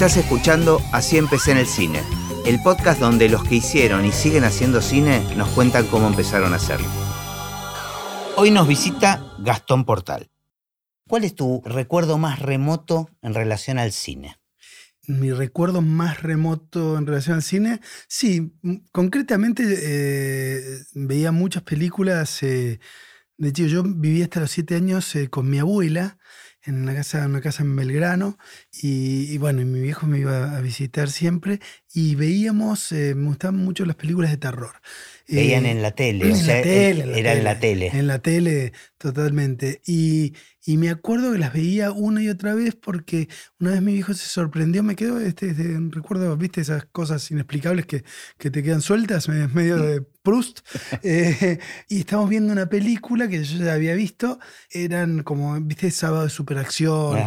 Estás escuchando Así empecé en el cine, el podcast donde los que hicieron y siguen haciendo cine nos cuentan cómo empezaron a hacerlo. Hoy nos visita Gastón Portal. ¿Cuál es tu recuerdo más remoto en relación al cine? Mi recuerdo más remoto en relación al cine, sí, concretamente eh, veía muchas películas. Eh, de hecho, yo vivía hasta los siete años eh, con mi abuela en una casa, una casa en Belgrano y, bueno, mi viejo me iba a visitar siempre y veíamos, me gustaban mucho las películas de terror. Veían en la tele, en la tele, era en la tele. En la tele, totalmente. Y, y me acuerdo que las veía una y otra vez porque una vez mi hijo se sorprendió, me quedó este, este recuerdo, viste, esas cosas inexplicables que, que te quedan sueltas, medio de Proust. Eh, y estamos viendo una película que yo ya había visto, eran como, viste, sábado de superacción,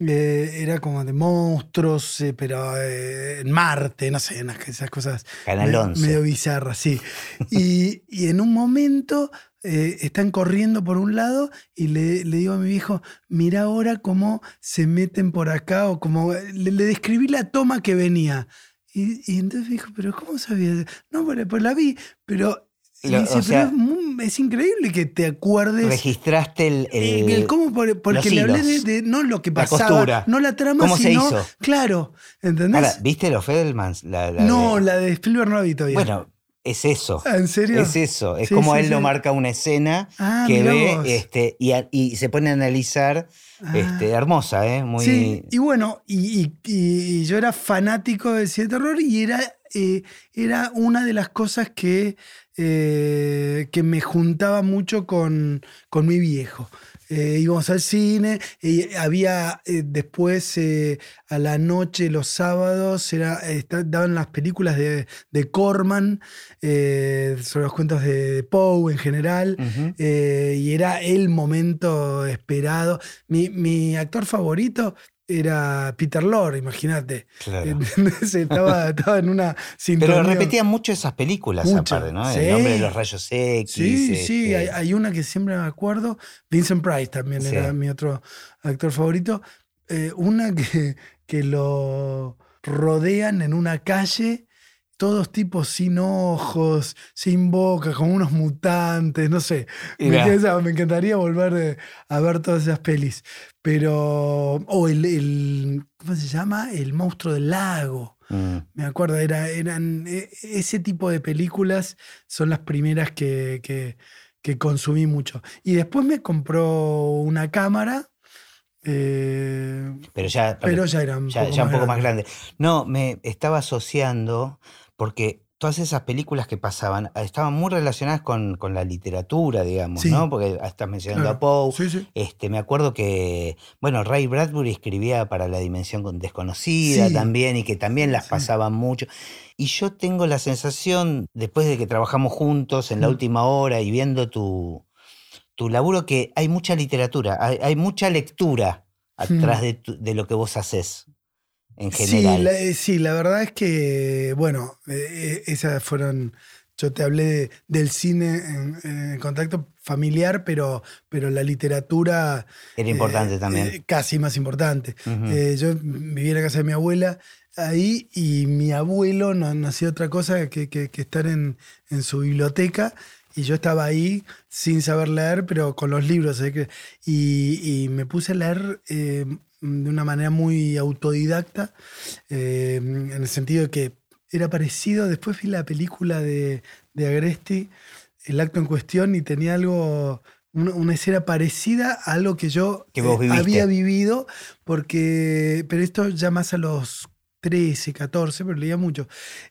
eh, era como de monstruos, eh, pero en Marte, no sé, esas cosas medio, bizarras, sí. y, y en un momento eh, están corriendo por un lado y le, digo a mi viejo, mira ahora cómo se meten por acá o como le, describí la toma que venía. Y, entonces me dijo, pero ¿cómo sabías? No, pues la vi, pero es, increíble que te acuerdes. Registraste el. el, ¿Cómo? Porque le hablé de, no lo que pasaba, no la trama, ¿Cómo sino. Se hizo? Claro, ¿entendés? ¿viste los Fedelmans? no, la de Spielberg no la vi todavía. Bueno, es eso. ¿En serio? Es eso. Es como él lo marca una escena ah, que ve este, y, se pone a analizar. Ah. Este, hermosa, ¿eh? Muy... Sí, y bueno, y, yo era fanático de terror y era, eh, era una de las cosas que, eh, que me juntaba mucho con, con mi viejo. Eh, íbamos al cine, y había eh, después eh, a la noche, los sábados, era, daban las películas de, de Corman, sobre los cuentos de, Poe en general, y era el momento esperado. Mi, mi actor favorito era Peter Lorre, imagínate. Claro. estaba, estaba, en una sintonía. Pero repetían mucho esas películas aparte, ¿no? El nombre de los rayos X. Sí, sí, este hay, una que siempre me acuerdo. Vincent Price también era mi otro actor favorito. Eh, una que, que lo rodean en una calle todos tipos sin ojos, sin boca, como unos mutantes, no sé. Me, encantaría volver eh, a ver todas esas pelis. Pero. O el, ¿Cómo se llama? El monstruo del lago. Mm. Me acuerdo, era, eran. E, ese tipo de películas son las primeras que, que, consumí mucho. Y después me compró una cámara. Eh, pero ya, pero ya era un, ya, un poco más grande. No, me estaba asociando porque todas esas películas que pasaban ah, estaban muy relacionadas con, la literatura, digamos, ¿no? Porque estás mencionando a Poe. Este, me acuerdo que, bueno, Ray Bradbury escribía para La Dimensión Desconocida también y que también las pasaban mucho. Y yo tengo la sensación, después de que trabajamos juntos en la mm. última hora y viendo tu, tu laburo, que hay mucha literatura, hay, mucha lectura atrás mm. de, lo que vos haces en general. Eh, sí, la, verdad es que, bueno, eh, eh, esas fueron. Yo te hablé del cine en, contacto familiar, pero, pero la literatura. Era importante también. casi más importante. yo viví en la casa de mi abuela ahí y mi abuelo no, hacía otra cosa que, que, estar en, en, su biblioteca. Y yo estaba ahí sin saber leer, pero con los libros. Y, y, me puse a leer de una manera muy autodidacta, eh, en el sentido de que era parecido, después vi la película de, de Agresti, el acto en cuestión, y tenía algo, una, escena parecida a algo que yo eh, había vivido, porque, pero esto ya más a los 13, 14, pero leía mucho.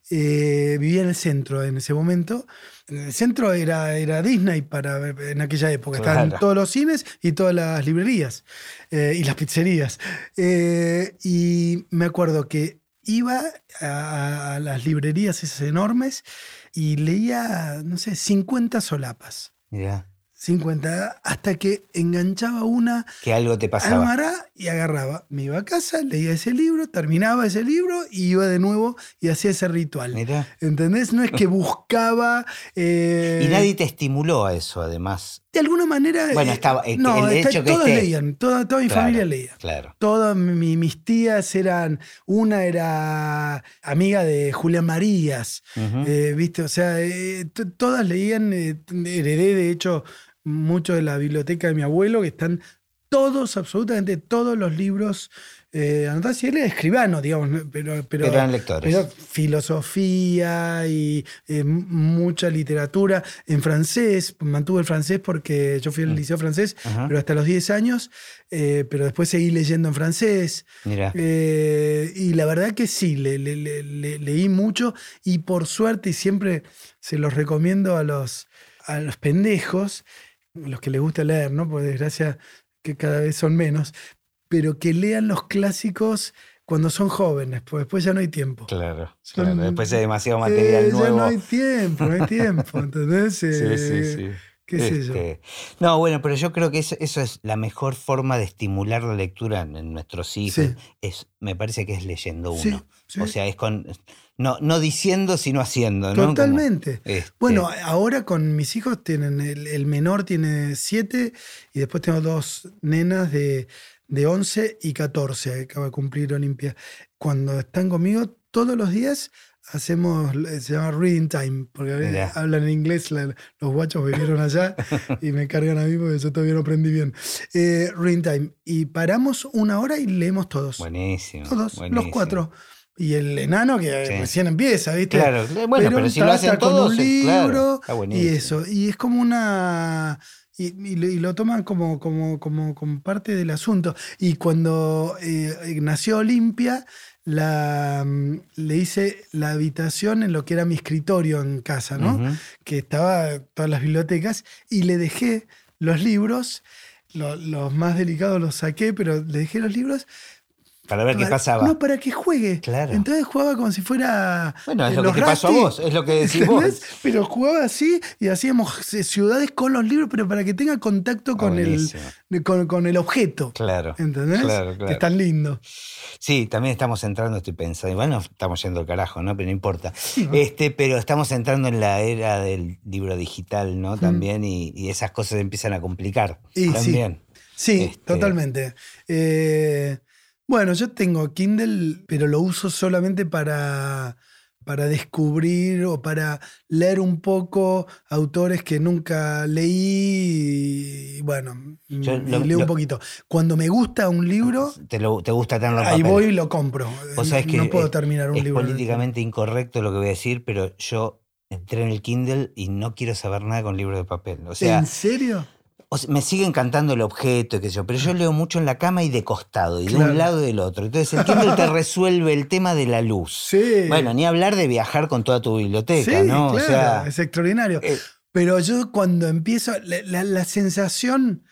Eh, vivía en el centro en ese momento. En el centro era, era Disney para, en aquella época. Estaban todos los cines y todas las librerías eh, y las pizzerías. Eh, y me acuerdo que iba a, las librerías esas enormes y leía, no sé, 50 solapas. 50, hasta que enganchaba una. Que algo te pasaba. y agarraba. Me iba a casa, leía ese libro, terminaba ese libro y iba de nuevo y hacía ese ritual. ¿Entendés? No es que buscaba. Eh, y nadie te estimuló a eso, además. de alguna manera. Bueno, estaba. no, el hecho todos leían, toda, toda mi familia leía. Claro. Todas mis tías eran. Una era amiga de Julián Marías, ¿viste? O sea, todas leían. heredé, de hecho, mucho de la biblioteca de mi abuelo, que están todos, absolutamente todos los libros eh, y él era escribano, digamos, pero, pero, eran lectores. Pero filosofía y eh, mucha literatura en francés. Mantuve el francés porque yo fui al mm. liceo francés, pero hasta los 10 años. Eh, pero después seguí leyendo en francés. Eh, y la verdad que sí, le, leí mucho y por suerte, y siempre se los recomiendo a los, a los pendejos, los que les gusta leer, ¿no? Por desgracia que cada vez son menos, pero que lean los clásicos cuando son jóvenes, pues después ya no hay tiempo. Claro, después hay demasiado material nuevo. Ya no hay tiempo, no hay tiempo, ¿entendés? sí, sí, eh, sí. Este, no, bueno, pero yo creo que eso, es la mejor forma de estimular la lectura en nuestros hijos. Es, me parece que es leyendo uno. O sea, es con. No, no diciendo, sino haciendo. ¿no? Totalmente. Este bueno, ahora con mis hijos tienen. El, el menor tiene siete y después tengo dos nenas de de 11 y 14, acaba de cumplir Olimpia. Cuando están conmigo, todos los días hacemos, se llama reading time, porque hablan en inglés, los guachos vinieron allá y me cargan a mí porque yo todavía no aprendí bien. Eh, reading time. Y paramos una hora y leemos todos. Buenísimo. Todos, los cuatro. Y el enano que recién empieza, ¿viste? Claro, bueno, pero, si lo hacen todos, un libro y eso. Y es como una y, lo toman como, como, como, como, parte del asunto. Y cuando eh, nació Olimpia, la, mm, le hice la habitación en lo que era mi escritorio en casa, ¿no? Que estaba todas las bibliotecas, y le dejé los libros, los más delicados los saqué, pero le dejé los libros para ver qué pasaba. No, para que juegue. Claro. Entonces jugaba como si fuera. Bueno, es lo que te pasó a vos, es lo que decís vos. Pero jugaba así y hacíamos ciudades con los libros, pero para que tenga contacto con, el, con, el objeto. Claro. ¿Entendés? Claro, claro. Que es tan lindo. Sí, también estamos entrando, estoy pensando. Bueno, estamos yendo al carajo, ¿no? Pero no importa. Este, pero estamos entrando en la era del libro digital, ¿no? También, y, esas cosas empiezan a complicar. también. Sí, sí este, totalmente. Eh. Bueno, yo tengo Kindle, pero lo uso solamente para, para descubrir o para leer un poco autores que nunca leí. Y, bueno, leo un poquito. Cuando me gusta un libro. Te, te gusta tenerlo Ahí voy y lo compro. no puedo terminar un libro. Es políticamente incorrecto lo que voy a decir, pero yo entré en el Kindle y no quiero saber nada con libros de papel. O sea, ¿En serio? Me sigue encantando el objeto, qué sé yo, pero yo leo mucho en la cama y de costado, y de un lado y del otro. Entonces el Kindle te resuelve el tema de la luz. Sí. Bueno, ni hablar de viajar con toda tu biblioteca, ¿no? o sea, es extraordinario. Eh, pero yo cuando empiezo, la sensación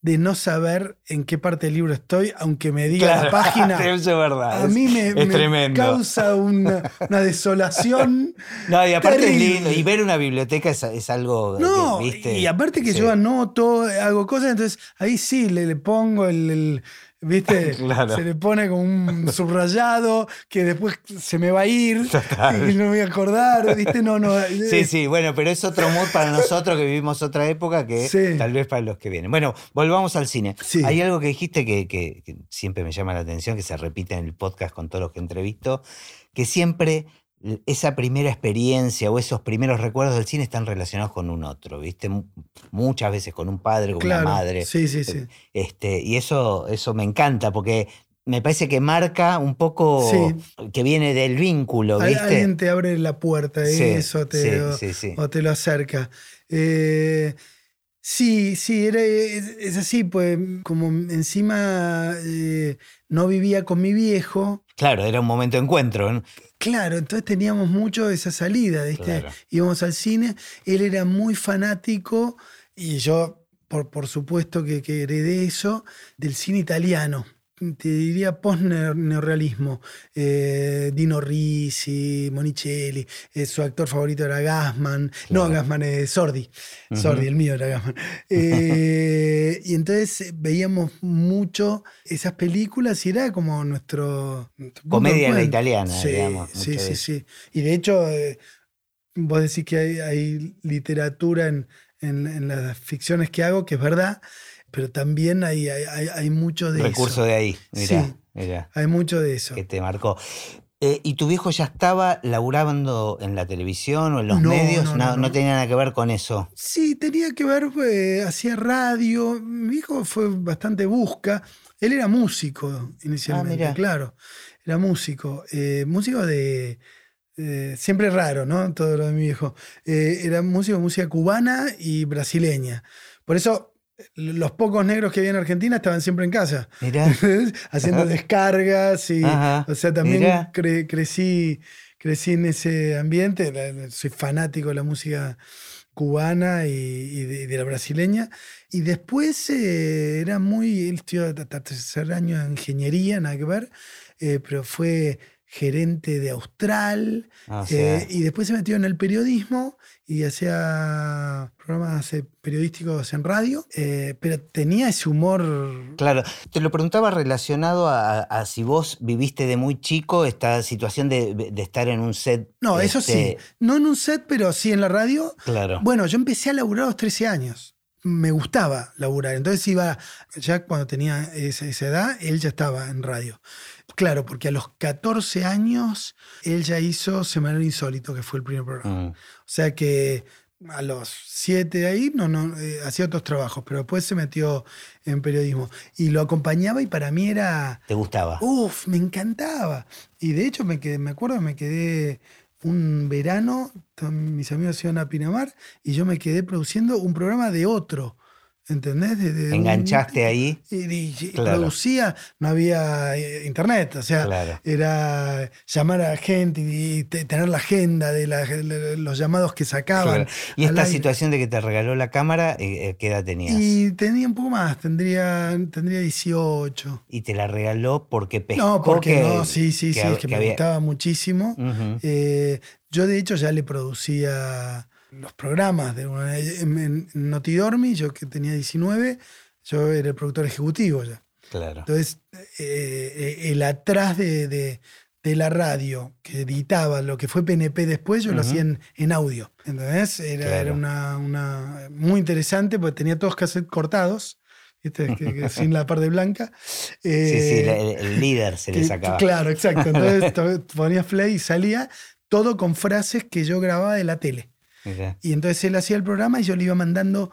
de no saber en qué parte del libro estoy, aunque me diga la página. es verdad. A mí me, causa una, desolación. No, y aparte es lindo. Y ver una biblioteca es, algo. No, y aparte que yo anoto, hago cosas, entonces ahí sí le, le pongo el ¿Viste? Se le pone como un subrayado que después se me va a ir y no me voy a acordar, ¿viste? No, no. Sí, eh. sí, bueno, pero es otro mood para nosotros que vivimos otra época que tal vez para los que vienen. Bueno, volvamos al cine. Hay algo que dijiste que, que, siempre me llama la atención, que se repite en el podcast con todos los que entrevisto, que siempre esa primera experiencia o esos primeros recuerdos del cine están relacionados con un otro, ¿viste? Muchas veces con un padre, con una madre. Sí, sí, sí. Este, y eso, eso me encanta porque me parece que marca un poco que viene del vínculo, ¿viste? Alguien te abre la puerta, eso te, o, te lo acerca. Eh, sí, sí, era, es, así, pues como encima eh, no vivía con mi viejo. Claro, era un momento de encuentro. ¿no? Claro, entonces teníamos mucho de esa salida, ¿viste? Íbamos al cine, él era muy fanático y yo, por, por supuesto que, que heredé eso, del cine italiano te diría post-neorrealismo. Eh, Dino Risi, Monicelli, eh, su actor favorito era Gassman. No, Gassman es Sordi. Sordi, el mío era Gassman. Eh, y entonces veíamos mucho esas películas y era como nuestro. Comedia italiana, digamos. Sí, sí, sí. Y de hecho, vos decís que hay, literatura en, en, las ficciones que hago, que es verdad, pero también hay, hay, mucho de Recurso de ahí, sí, Hay mucho de eso. Que te marcó. Eh, ¿Y tu viejo ya estaba laburando en la televisión o en los medios? No, tenía nada que ver con eso. Sí, tenía que ver, hacía radio. Mi hijo fue bastante busca. Él era músico inicialmente, ah, claro. Era músico. Eh, músico de. siempre raro, ¿no? Todo lo de mi viejo. Eh, era músico de música cubana y brasileña. Por eso los pocos negros que había en Argentina estaban siempre en casa. Haciendo descargas y. o sea, también crecí, crecí en ese ambiente. Soy fanático de la música cubana y, de, la brasileña. Y después eh, era muy. Él estudió tercer año de ingeniería, nada que ver, eh, pero fue gerente de Austral. Ah, eh, y después se metió en el periodismo y hacía programas periodísticos en radio, pero tenía ese humor. Claro, te lo preguntaba relacionado a, si vos viviste de muy chico esta situación de, estar en un set. No, eso sí. Este no en un set, pero sí en la radio. Claro. Bueno, yo empecé a laburar a los 13 años me gustaba laburar. Entonces iba, ya cuando tenía esa, edad, él ya estaba en radio. Claro, porque a los 14 años él ya hizo Semanal Insólito, que fue el primer programa. Mm. O sea que a los 7 ahí no, no, eh, hacía otros trabajos, pero después se metió en periodismo. Y lo acompañaba y para mí era... ¿Te gustaba? Uf, me encantaba. Y de hecho me, quedé, me acuerdo, me quedé un verano, mis amigos iban a Pinamar y yo me quedé produciendo un programa de otro. ¿Entendés? Enganchaste ahí. Y, producía, no había eh, internet, o sea, era llamar a gente y, tener la agenda de, los llamados que sacaban. Y esta situación de que te regaló la cámara, eh, eh, ¿qué edad tenías? Y tenía un poco más, tendría, tendría 18. ¿Y te la regaló porque pescó? No, porque no, sí, sí, sí, es que me gustaba muchísimo. yo de hecho ya le producía los programas de en, Notidormi, yo que tenía 19, yo era el productor ejecutivo ya. Claro. Entonces, eh, eh, el atrás de, de, la radio que editaba lo que fue PNP después, yo lo hacía en, audio. Entonces, era, era una, una, muy interesante porque tenía todos cassettes cortados. sin la parte blanca. sí, sí, eh, el, líder se le sacaba. Claro, exacto. Entonces ponías play y salía todo con frases que yo grababa de la tele. Y entonces él hacía el programa y yo le iba mandando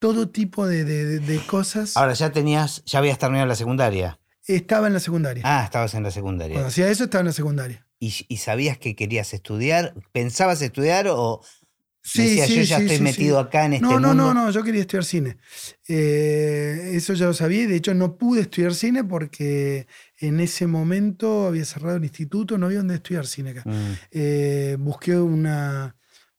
todo tipo de, cosas. Ahora, ya tenías, ya habías terminado la secundaria. Estaba en la secundaria. Ah, estabas en la secundaria. Cuando hacía eso, estaba en la secundaria. ¿Y, sabías que querías estudiar? ¿Pensabas estudiar o sí, decías, yo ya estoy metido acá en este no, no, No, no, yo quería estudiar cine. Eh, eso ya lo sabía y de hecho no pude estudiar cine porque en ese momento había cerrado el instituto, no había donde estudiar cine acá. Mm. Eh, busqué una,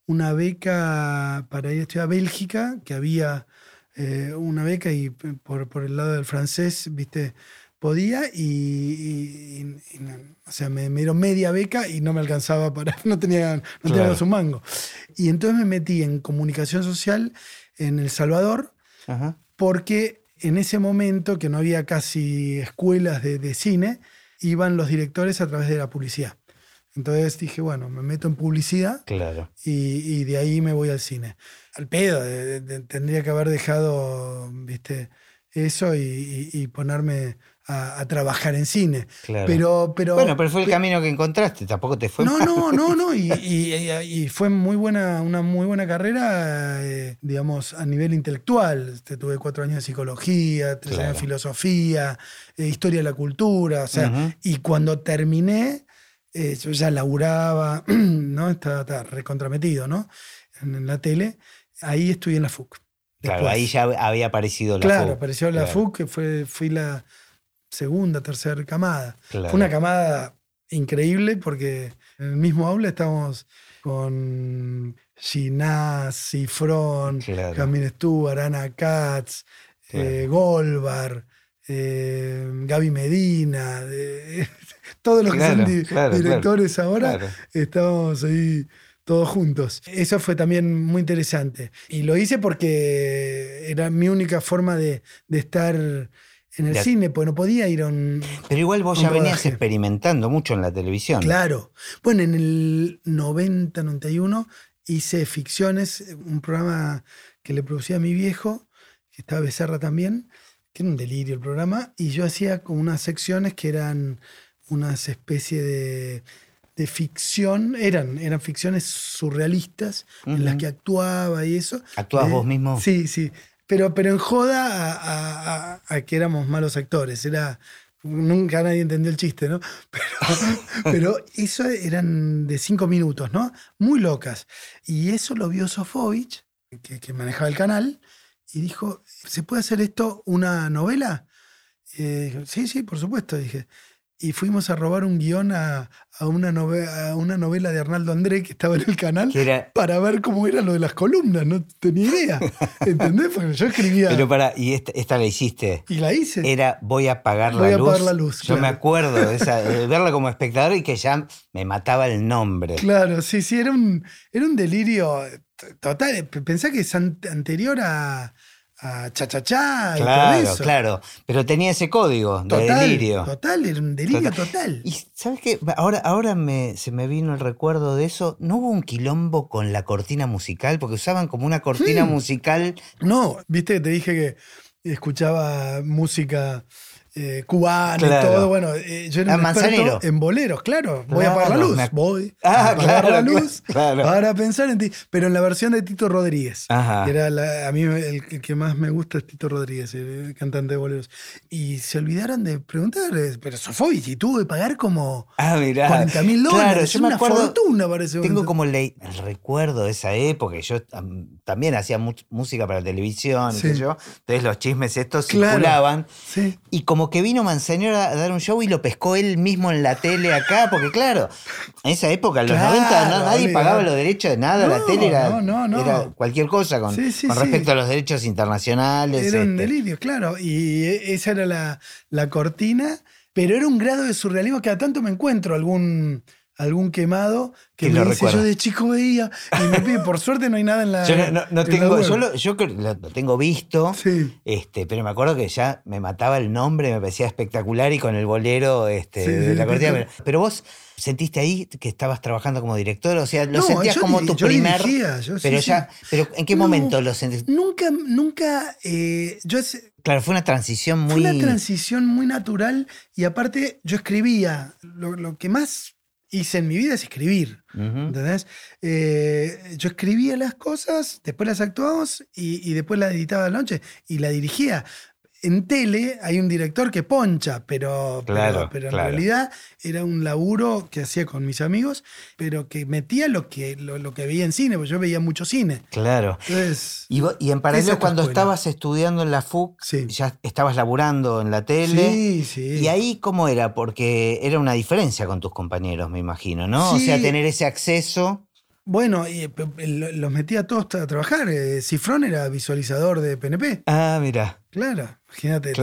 una beca para ir a estudiar a Bélgica, que había eh, una beca y por, por, el lado del francés, viste, podía y, o sea, me, dieron media beca y no me alcanzaba para, no tenía, no tenía su mango. Y entonces me metí en comunicación social en El Salvador, porque en ese momento que no había casi escuelas de, de cine, iban los directores a través de la publicidad. Entonces dije, bueno, me meto en publicidad claro. y, de ahí me voy al cine. Al pedo, tendría que haber dejado, viste, eso y, ponerme a, trabajar en cine. Claro. Pero, pero, bueno, pero fue el camino que encontraste, tampoco te fue No, no, no, no, y, fue muy buena, una muy buena carrera, eh, digamos, a nivel intelectual. Este, tuve cuatro años de psicología, tres años de filosofía, eh, historia de la cultura, o sea, y cuando terminé eh, yo ya laburaba, ¿no? Estaba, recontrametido, ¿no? En, la tele. Ahí estudié en la FUC. Claro, ahí ya había aparecido la claro, apareció la FUC, que fue, fui la segunda, tercera camada. Fue una camada increíble porque en el mismo aula estábamos con Ginás, Cifrón, claro. Camille Stewart, Ana Katz, eh, Golbar, eh, Gaby Medina, todos los que son directores ahora, estábamos ahí todos juntos. Eso fue también muy interesante. Y lo hice porque era mi única forma de, estar en el cine, porque no podía ir a un. Pero igual vos ya venías experimentando mucho en la televisión. Claro. Bueno, en el 90, 91 hice Ficciones, un programa que le producía a mi viejo, que estaba Becerra también, que era un delirio el programa, y yo hacía como unas secciones que eran unas especies de, de ficción, eran, eran ficciones surrealistas en las que actuaba y eso. ¿Actuabas vos mismo? Sí, sí. Pero, pero en joda a, a, que éramos malos actores. Era. Nunca nadie entendió el chiste, ¿no? Pero, pero eso eran de cinco minutos, ¿no? Muy locas. Y eso lo vio Sofovich, que, que manejaba el canal, y dijo: ¿Se puede hacer esto una novela? Eh, sí, sí, por supuesto, dije y fuimos a robar un guion a, una, novela, una novela de Arnaldo André que estaba en el canal para ver cómo era lo de las columnas. No tenía idea. ¿Entendés? Porque yo escribía. Pero para, y esta, la hiciste. Y la hice. Era voy a apagar la luz. Voy a apagar la luz. Yo me acuerdo de, verla como espectador y que ya me mataba el nombre. Claro, sí, sí, era un, era un delirio total. Pensé que es anterior a a cha cha cha claro, todo eso. Claro, pero tenía ese código de delirio. Total, era un delirio total. Y sabes qué, ahora, ahora me, se me vino el recuerdo de eso. ¿No hubo un quilombo con la cortina musical? Porque usaban como una cortina musical. No, viste que te dije que escuchaba música eh, cubano y todo. Bueno, eh, yo era un en boleros, claro. Voy a apagar la luz. Voy a ah, apagar la luz para pensar en ti. Pero en la versión de Tito Rodríguez. era a mí el, que más me gusta es Tito Rodríguez, el cantante de boleros. Y se olvidaron de preguntar, pero Sofovich, y tuvo que pagar como ah, 40 mil dólares. es una fortuna parece. Tengo como el, recuerdo de esa época. Yo también hacía música para televisión, y yo. Entonces los chismes estos circulaban. Y como que vino Manzanero a dar un show y lo pescó él mismo en la tele acá, porque claro, en esa época, en los 90, nadie pagaba los derechos de nada, la tele era, cualquier cosa con, respecto a los derechos internacionales. Era un este. delirio, claro, y e, esa era la, la cortina, pero era un grado de surrealismo que a tanto me encuentro algún algún quemado que me dice, yo de chico veía y me pide, por suerte no hay nada en la Yo no, tengo, yo, lo, lo, tengo visto, este, pero me acuerdo que ya me mataba el nombre, me parecía espectacular y con el bolero este, de la cortina. Pero, vos sentiste ahí que estabas trabajando como director, o sea, lo sentías como tu primer. pero ya, pero ¿en qué momento lo sentiste? Nunca, nunca. Eh, yo Claro, fue una transición muy. Fue una transición muy natural y aparte yo escribía. Lo, lo que más hice en mi vida es escribir. ¿Entendés? Eh, yo escribía las cosas, después las actuábamos y, y, después las editaba la noche y la dirigía en tele hay un director que poncha, pero, pero, en realidad era un laburo que hacía con mis amigos, pero que metía lo que, lo, que veía en cine, porque yo veía mucho cine. Claro. y, en paralelo, cuando estabas estudiando en la FUC, ya estabas laburando en la tele. Sí, sí. ¿Y ahí cómo era? Porque era una diferencia con tus compañeros, me imagino, ¿no? O sea, tener ese acceso. Bueno, y, los metía a todos a trabajar. Eh, Cifrón era visualizador de PNP. Ah, mira. Claro, imagínate,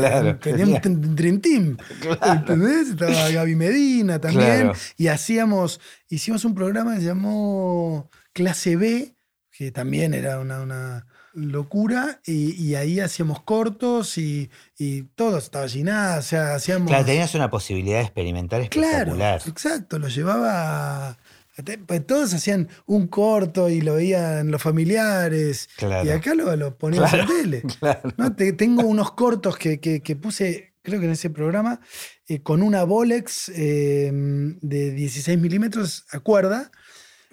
teníamos un Dream Team. ¿Entendés? Estaba Gaby Medina también. Y hacíamos, hicimos un programa que se llamó Clase B, que también era una, locura. Y, ahí hacíamos cortos y, y todo estaba llenado. O sea, hacíamos. Claro, tenías una posibilidad de experimentar espectacular. Claro, exacto, lo llevaba pues todos hacían un corto y lo veían los familiares. Y acá lo, lo poníamos en tele. tengo unos cortos que, puse, creo que en ese programa, eh, con una Bolex eh, de 16 milímetros a cuerda,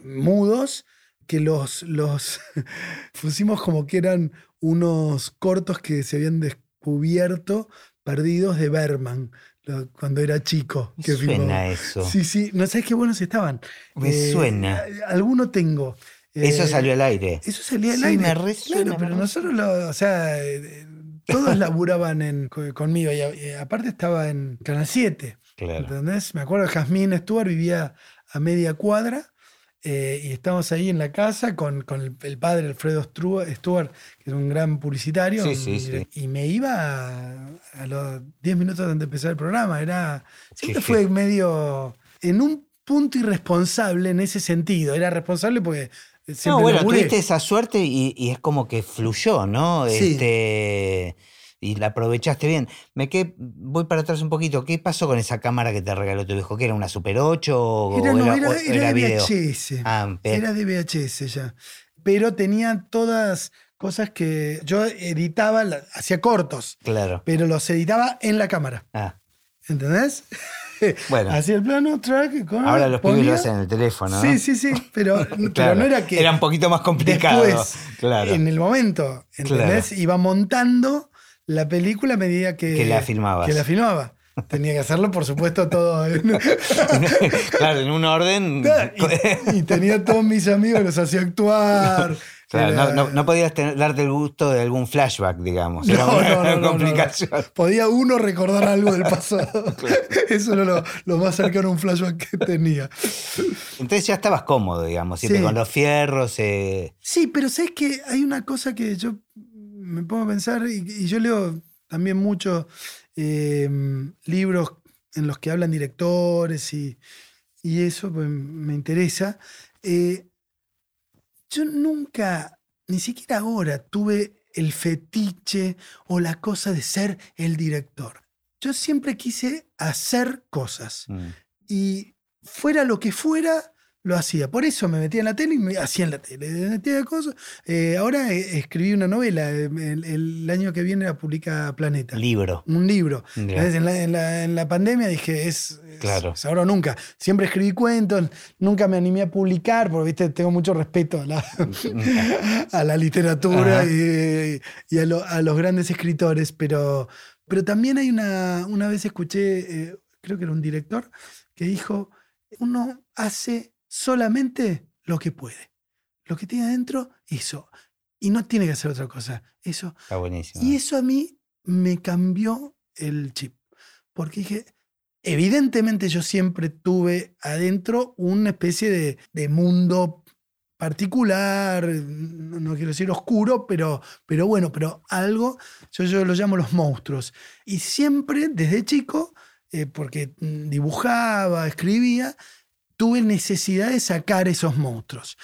mudos, que los, los pusimos como que eran unos cortos que se habían descubierto perdidos de Berman cuando era chico. Que suena eso. Sí, sí, no sabes qué buenos estaban. Me eh, suena. Alguno tengo. eso eh, salió al aire. Eso salía al aire. Me resuena, pero nosotros, lo, o sea, eh, todos laburaban conmigo. Y, aparte estaba en Canal 7. Claro. ¿Entendés? Me acuerdo que Jazmín Stuart vivía a media cuadra eh, y estábamos ahí en la casa con, el, padre Alfredo Stuart, que es un gran publicitario. y, me iba a, los 10 minutos antes de empezar el programa. Era, siempre fue medio en un punto irresponsable en ese sentido. Era responsable porque no, bueno, tuviste esa suerte y, y, es como que fluyó, ¿no? Sí. Este, y la aprovechaste bien. Me quedé, voy para atrás un poquito. ¿Qué pasó con esa cámara que te regaló tu viejo? ¿Que era una Super 8 o era, era, de VHS. Ah, era de VHS ya. Pero tenía todas cosas que yo editaba, hacía cortos. Claro. Pero los editaba en la cámara. Ah. ¿Entendés? Bueno. Hacía el plano, track. Ahora los pibes lo hacen en el teléfono. Sí, sí, sí. Pero, no era que. Era un poquito más complicado. Después, claro. en el momento, ¿entendés? Iba montando la película a medida que. Que la filmabas. Que la filmaba. Tenía que hacerlo, por supuesto, todo. claro, en un orden. Y, tenía todos mis amigos, los hacía actuar. Claro, no, podías darte el gusto de algún flashback, digamos. Era una, complicación. Podía uno recordar algo del pasado. Eso era lo, más cercano a un flashback que tenía. Entonces ya estabas cómodo, digamos, siempre con los fierros. Eh. Sí, pero sabes que hay una cosa que yo me pongo a pensar, y yo leo también mucho Em, libros en los que hablan directores y, eso pues, me interesa. Eh, yo nunca, ni siquiera ahora, tuve el fetiche o la cosa de ser el director. Yo siempre quise hacer cosas. Mm. Y fuera lo que fuera, lo hacía. Por eso me metía en la tele y me hacía en la tele. Me metía cosas. Eh, ahora eh, escribí una novela. Eh, el, año que viene la publica Planeta. Libro. Un libro. En la, pandemia dije, es, claro. ahora o nunca. Siempre escribí cuentos, nunca me animé a publicar, porque ¿viste? tengo mucho respeto a la, a la literatura y, a, los grandes escritores. Pero, pero también hay una. Una vez escuché, creo que era un director, que dijo: uno hace solamente lo que puede. Lo que tiene adentro, eso. Y no tiene que hacer otra cosa. Eso. Está buenísimo. Y eso a mí me cambió el chip. Porque dije, evidentemente yo siempre tuve adentro una especie de, mundo particular, no, quiero decir oscuro, pero, pero bueno, pero algo, yo, yo lo llamo los monstruos. Y siempre, desde chico, eh, porque dibujaba, escribía, tuve necesidad de sacar esos monstruos.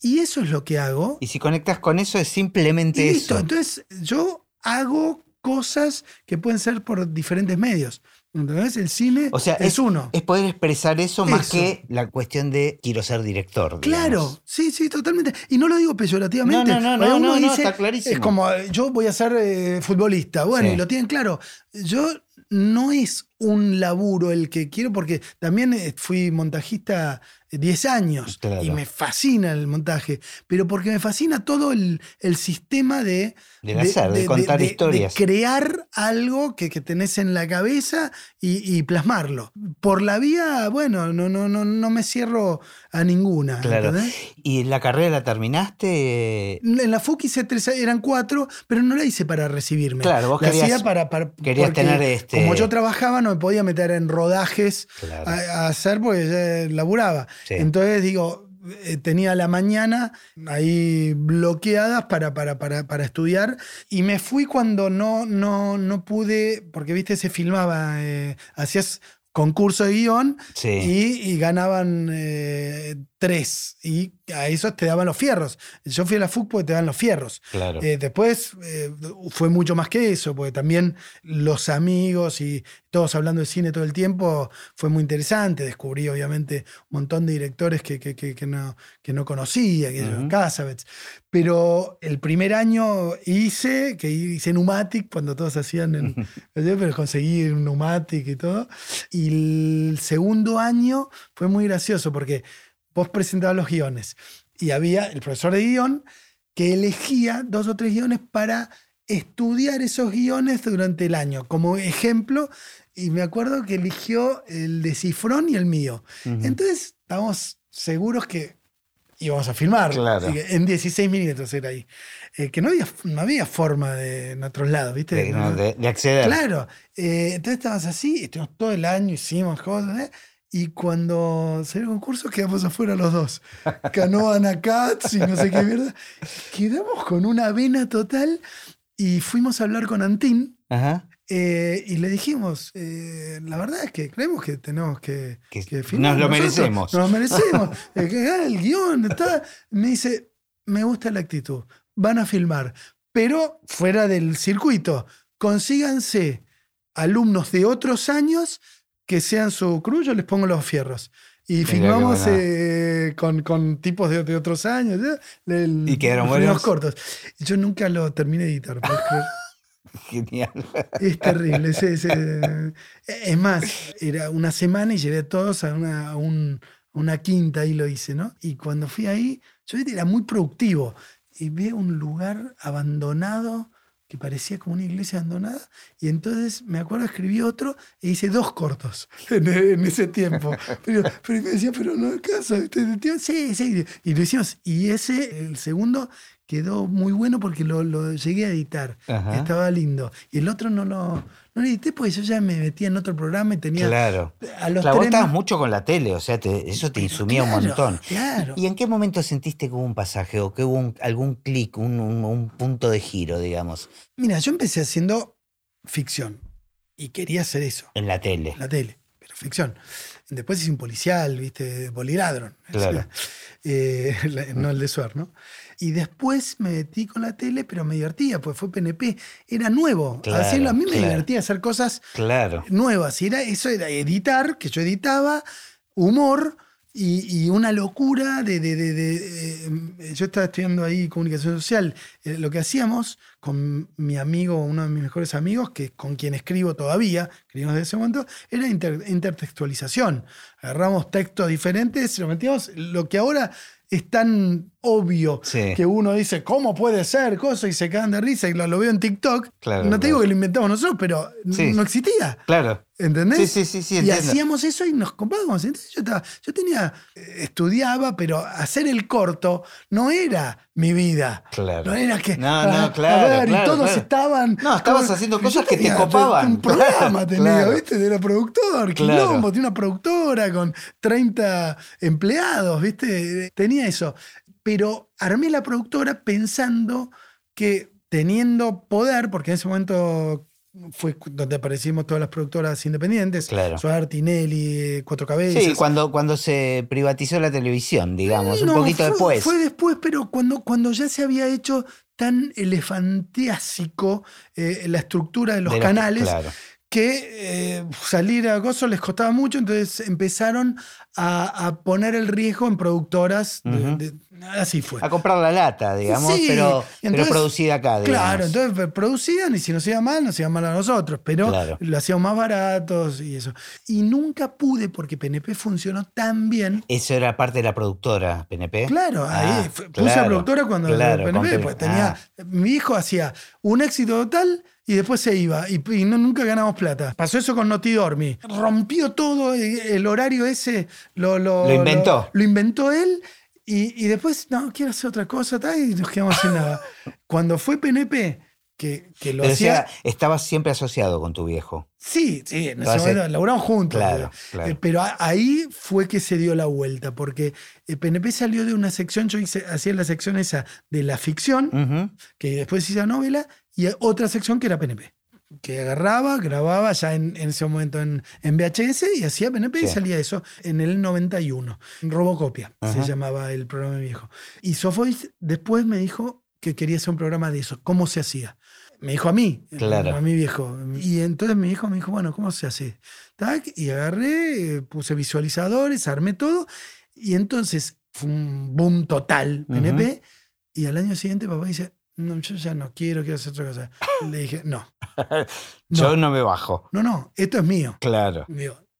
Y eso es lo que hago. Y si conectas con eso es simplemente eso. Entonces yo hago cosas que pueden ser por diferentes medios. Entonces el cine o sea, es, uno. Es poder expresar eso, más que la cuestión de quiero ser director. Claro, sí, sí, totalmente. Y no lo digo peyorativamente. No, no, no, no, está clarísimo. Es como yo voy a ser eh, futbolista. Bueno, y lo tienen claro. Yo no es un laburo el que quiero, porque también eh, fui montajista 10 años y me fascina el montaje, pero porque me fascina todo el, sistema de, de, contar historias. De crear algo que, que tenés en la cabeza y, plasmarlo. Por la vía, bueno, no, no, no, no me cierro a ninguna. Claro. ¿Y la carrera la terminaste? En la FUC hice tres, eran cuatro, pero no la hice para recibirme. Claro, vos querías, para, querías tener este. Como yo trabajaba, no me podía meter en rodajes a, hacer porque ya laburaba. Entonces digo, eh, tenía la mañana ahí bloqueadas para, para, para, estudiar y me fui cuando no, no, no pude, porque viste, se filmaba, eh, hacías concurso de guion y, ganaban eh, tres. Y a eso te daban los fierros. Yo fui a la FUC porque te dan los fierros. Eh, después eh, fue mucho más que eso, porque también los amigos y todos hablando de cine todo el tiempo fue muy interesante. Descubrí, obviamente, un montón de directores que, que, no, que no conocía, que uh Pero el primer año hice, que hice Numatic, cuando todos hacían, en, pero conseguí Numatic y todo. Y el segundo año fue muy gracioso porque vos presentabas los guiones y había el profesor de guion que elegía dos o tres guiones para estudiar esos guiones durante el año. Como ejemplo, y me acuerdo que eligió el de Cifrón y el mío. Entonces, estábamos seguros que íbamos a filmar. En 16 milímetros era ahí. Eh, que no había, no había forma de, en otros lados, ¿viste? De, acceder. Claro. Eh, entonces estábamos así, estuvimos todo el año, hicimos cosas. ¿eh? Y cuando salió el concurso, quedamos afuera los dos. Canoa Nakats y no sé qué mierda. Quedamos con una vena total y fuimos a hablar con Antín. Eh, y le dijimos, eh, la verdad es que creemos que tenemos que, que, Nos lo merecemos. Nos lo merecemos. Ah, el guion está. Me dice, me gusta la actitud. Van a filmar. Pero fuera del circuito, consíganse alumnos de otros años que sean su cruz, yo les pongo los fierros. Y filmamos eh, con, con, tipos de, de otros años. y quedaron buenos. cortos. Yo nunca lo terminé de editar. Genial. Es terrible. Es, más, era una semana y llevé a todos a una, una quinta y lo hice, ¿no? Y cuando fui ahí, yo era muy productivo. Y vi un lugar abandonado que parecía como una iglesia abandonada. Y entonces me acuerdo, escribí otro e hice dos cortos en, ese tiempo. Pero, pero, me decía, pero no caso. Sí, sí. Y lo hicimos. Y ese, el segundo, quedó muy bueno porque lo, llegué a editar. Estaba lindo. Y el otro no lo, no edité porque yo ya me metía en otro programa y tenía. Claro. A los claro, estabas mucho con la tele, o sea, eso te insumía un montón. Claro. ¿Y en qué momento sentiste que hubo un pasaje o que hubo algún clic, un, punto de giro, digamos? Mira, yo empecé haciendo ficción y quería hacer eso. En la tele. En la tele, pero ficción. Después hice un policial, ¿viste? Poliladron. Claro. Eh, no el de Suar, ¿no? Y después me metí con la tele, pero me divertía, pues fue PNP. Era nuevo. Claro, a mí me divertía hacer cosas nuevas. Y era, eso era editar, que yo editaba, humor y, una locura de, eh, Yo estaba estudiando ahí comunicación social. Eh, lo que hacíamos con mi amigo, uno de mis mejores amigos, que con quien escribo todavía, escribimos desde ese momento, era intertextualización. Agarramos textos diferentes, lo metíamos. Lo que ahora es tan obvio que uno dice, ¿cómo puede ser? Cosa y se quedan de risa y lo, veo en TikTok. no te digo que lo inventamos nosotros, pero no existía. Claro. ¿Entendés? Sí, sí, sí, Y hacíamos eso y nos comprábamos. Entonces yo, yo tenía, eh, estudiaba, pero hacer el corto no era mi vida. Claro. No era que. No, no, claro. y todos estaban. No, estabas haciendo cosas que te copaban. Un programa tenía, ¿viste? Era productor, quilombo, tenía una productora con 30 empleados, ¿viste? Tenía eso. Pero armé la productora pensando que teniendo poder, porque en ese momento fue donde aparecimos todas las productoras independientes. Claro. Suar, Tinelli, Cuatro Cabezas. Sí, cuando, cuando se privatizó la televisión, digamos, un poquito después. Fue después, pero cuando, cuando ya se había hecho tan elefantiásico eh, la estructura de los canales. Que eh, salir a gozo les costaba mucho, entonces empezaron a, poner el riesgo en productoras de, Así fue. A comprar la lata, digamos, pero, producida acá. Claro, entonces producían y si nos iba mal, nos iba mal a nosotros, pero lo hacíamos más baratos y eso. Y nunca pude porque PNP funcionó tan bien. Eso era parte de la productora, PNP. Claro, ahí ah, puse a productora cuando PNP, pues tenía, ah. mi hijo hacía un éxito total y después se iba y, no, nunca ganamos plata. Pasó eso con Notidormi. Rompió todo el horario ese. Lo, lo, lo inventó. lo inventó él y, después, no, quiero hacer otra cosa, y nos quedamos sin nada. Cuando fue PNP, que, que lo hacía. estabas siempre asociado con tu viejo. Sí, sí, en ese momento laburamos juntos. Claro, eh, pero ahí fue que se dio la vuelta, porque el PNP salió de una sección, yo hice, hacía la sección esa de la ficción, que después hice la novela, y otra sección que era PNP que agarraba, grababa ya en, ese momento en, VHS y hacía PNP y salía eso en el 91. Robocopia se llamaba el programa viejo. Y Sofois después me dijo que quería hacer un programa de eso, cómo se hacía. Me dijo a mí, a mi viejo. Y entonces mi hijo me dijo, bueno, ¿cómo se hace? y agarré, puse visualizadores, armé todo. Y entonces fue un boom total, PNP. Y al año siguiente papá dice, no, yo ya no quiero, quiero hacer otra cosa. Le dije, no. yo no me bajo. No, no, esto es mío. Claro.